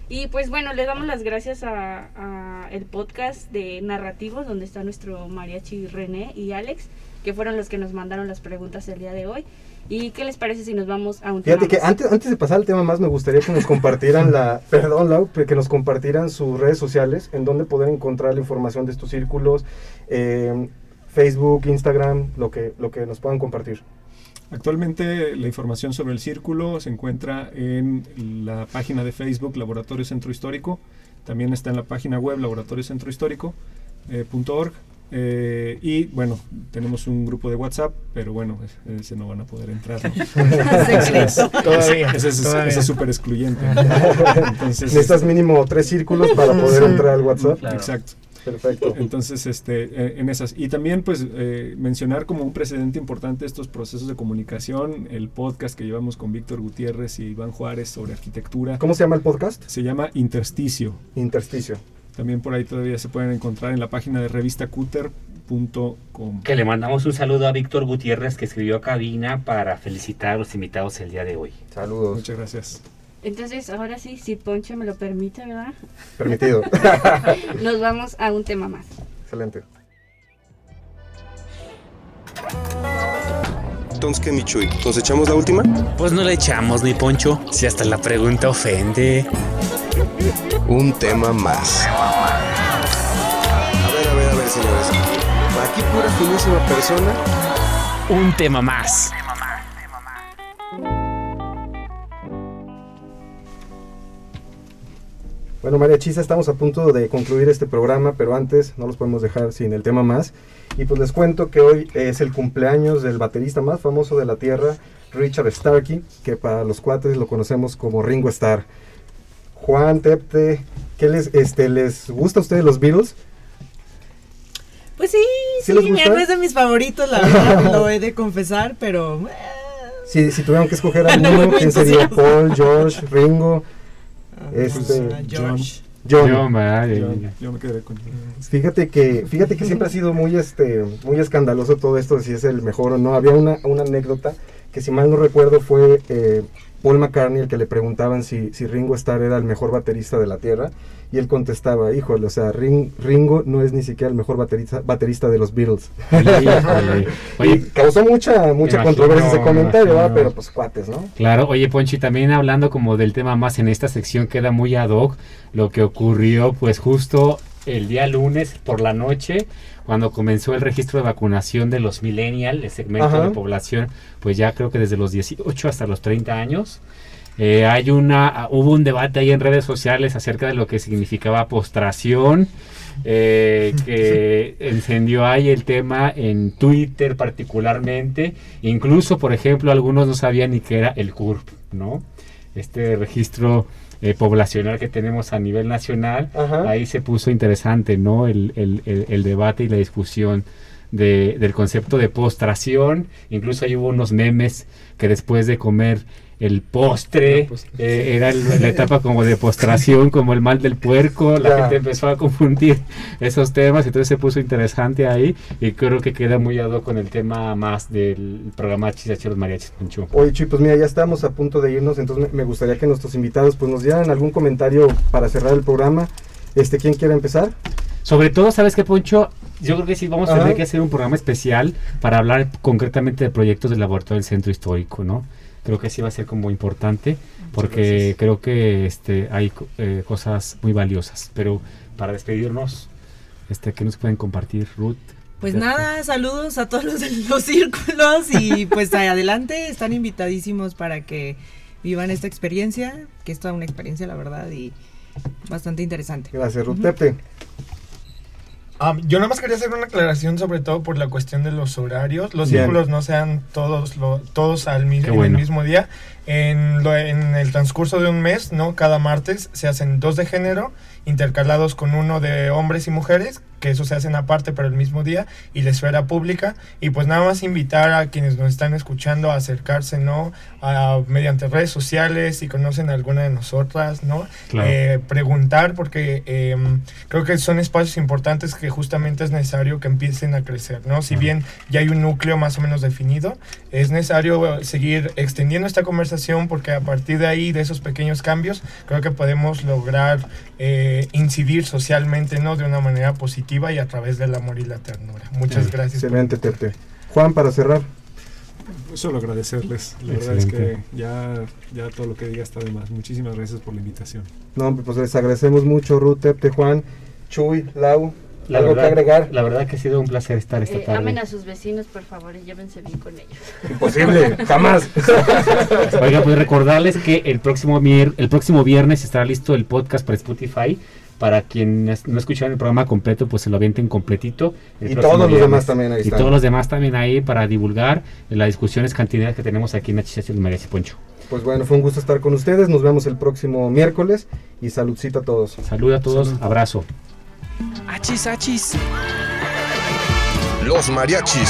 Y pues bueno, le damos las gracias a, a, el podcast de narrativos donde está nuestro mariachi René y Alex, que fueron los que nos mandaron las preguntas el día de hoy. ¿Y qué les parece si nos vamos a un Fíjate que antes, antes de pasar al tema más, me gustaría que nos compartieran la, perdón, Lau, que nos compartieran sus redes sociales, en donde poder encontrar la información de estos círculos, eh, Facebook, Instagram, lo que, lo que nos puedan compartir. Actualmente la información sobre el círculo se encuentra en la página de Facebook Laboratorio Centro Histórico, también está en la página web laboratoriocentrohistórico.org. Eh, y bueno, tenemos un grupo de WhatsApp, pero bueno, ese no van a poder entrar. todavía, ese, es súper excluyente. Entonces, Necesitas mínimo tres círculos para poder entrar al WhatsApp. Exacto. Perfecto. Entonces, este, eh, en esas. Y también, pues, eh, mencionar como un precedente importante estos procesos de comunicación, el podcast que llevamos con Víctor Gutiérrez y Iván Juárez sobre arquitectura. ¿Cómo se llama el podcast? Se llama Intersticio. Intersticio. También por ahí todavía se pueden encontrar en la página de revistacuter.com. Que le mandamos un saludo a Víctor Gutiérrez que escribió a cabina para felicitar a los invitados el día de hoy. Saludos. Muchas gracias. Entonces, ahora sí, si Poncho me lo permite, ¿verdad? Permitido. Nos vamos a un tema más. Excelente. Entonces, ¿qué, Michuy? ¿Nos echamos la última? Pues no le echamos, ni Poncho, si hasta la pregunta ofende. Un tema más. A ver, a ver, a ver, señores. Aquí pura finísima persona. Un tema más. Bueno, María Chisa, estamos a punto de concluir este programa, pero antes no los podemos dejar sin el tema más. Y pues les cuento que hoy es el cumpleaños del baterista más famoso de la Tierra, Richard Starkey, que para los cuates lo conocemos como Ringo Starr. Juan, Tepte, ¿qué les, este, les gusta a ustedes los Beatles? Pues sí, sí, mira, no es de mis favoritos, la verdad, lo he de confesar, pero... eh, Si, si tuvieran que escoger a No, uno, ¿quién sería? Paul, George, Ringo, este, Ah, George. John. John, ¿verdad? Yo, yo me quedé con Fíjate que, fíjate que siempre ha sido muy, este, muy escandaloso todo esto, de si es el mejor o no. Había una, una anécdota que si mal no recuerdo fue eh, Paul McCartney el que le preguntaban si, si Ringo Starr era el mejor baterista de la Tierra y él contestaba, híjole, o sea, Ring- Ringo no es ni siquiera el mejor baterista, baterista de los Beatles. Oye, Y causó mucha, mucha imagino, controversia ese me comentario, pero pues cuates, ¿no? Claro, oye Ponchi, también hablando como del tema más en esta sección queda muy ad hoc lo que ocurrió pues justo el día lunes por la noche cuando comenzó el registro de vacunación de los millennials, el segmento Ajá. de población pues ya creo que desde los 18 hasta los 30 años. Eh, hay una, hubo un debate ahí en redes sociales acerca de lo que significaba postración, eh, que encendió ahí el tema en Twitter particularmente. Incluso, por ejemplo, algunos no sabían ni qué era el CURP, ¿no? Este registro eh, poblacional que tenemos a nivel nacional. Ajá. Ahí se puso interesante, ¿no? El, el- el- el debate y la discusión de- del concepto de postración. Incluso ahí hubo unos memes que después de comer el postre, eh, era el- la etapa como de postración, como el mal del puerco, la gente empezó a confundir esos temas, entonces se puso interesante ahí y creo que queda muy ad hoc con el tema más del programa Chisacheros Mariachis Poncho. Oye, Chuy, pues mira, ya estamos a punto de irnos, entonces me, me gustaría que nuestros invitados pues nos dieran algún comentario para cerrar el programa. Este, ¿quién quiere empezar? Sobre todo, ¿sabes qué, Poncho? Yo creo que sí vamos a Ajá. tener que hacer un programa especial para hablar concretamente de proyectos del laboratorio del centro histórico, ¿no? Creo que sí va a ser como importante porque creo que este hay eh, cosas muy valiosas. Pero para despedirnos, este, ¿qué nos pueden compartir, Ruth? Pues nada, saludos a todos los, de los círculos y pues adelante, están invitadísimos para que vivan esta experiencia, que es toda una experiencia, la verdad, y bastante interesante. Gracias, Ruth. Pepe. Ah, yo nada más quería hacer una aclaración sobre todo por la cuestión de los horarios. Los Bien. círculos no sean todos lo- todos al mi- Qué en el bueno. mismo día. En, lo- en el transcurso de un mes, no cada martes se hacen dos de género intercalados con uno de hombres y mujeres, que eso se hacen aparte pero el mismo día y la esfera pública y pues nada más invitar a quienes nos están escuchando a acercarse, ¿no? A, mediante redes sociales si conocen alguna de nosotras, ¿no? Claro. Eh, preguntar porque eh, creo que son espacios importantes que justamente es necesario que empiecen a crecer, ¿no? Si bien ya hay un núcleo más o menos definido, es necesario seguir extendiendo esta conversación porque a partir de ahí, de esos pequeños cambios, creo que podemos lograr eh, incidir socialmente, ¿no? De una manera positiva y a través del amor y la ternura. Muchas Sí. gracias. por- Excelente, Pepe. Juan, para cerrar. Solo agradecerles. La verdad es Excelente. que ya, ya todo lo que diga está de más. Muchísimas gracias por la invitación. No, pues les agradecemos mucho, Ruth, Pepe, Juan, Chuy, Lau. La ¿Algo verdad, que agregar? La verdad que ha sido un placer estar esta Eh, tarde. amen a sus vecinos, por favor, y llévense bien con ellos. Imposible, jamás. Oiga, pues recordarles que el próximo, el próximo viernes estará listo el podcast para Spotify. Para quienes no escucharon el programa completo, pues se lo avienten completito. el Y todos los viernes. demás también ahí Y están. todos los demás también ahí para divulgar las discusiones cantidad que tenemos aquí en Achichachi del Mariachi Poncho. Pues bueno, fue un gusto estar con ustedes. Nos vemos el próximo miércoles y saludcito a todos. Saludos a todos, abrazo. Achis, achis. Los mariachis.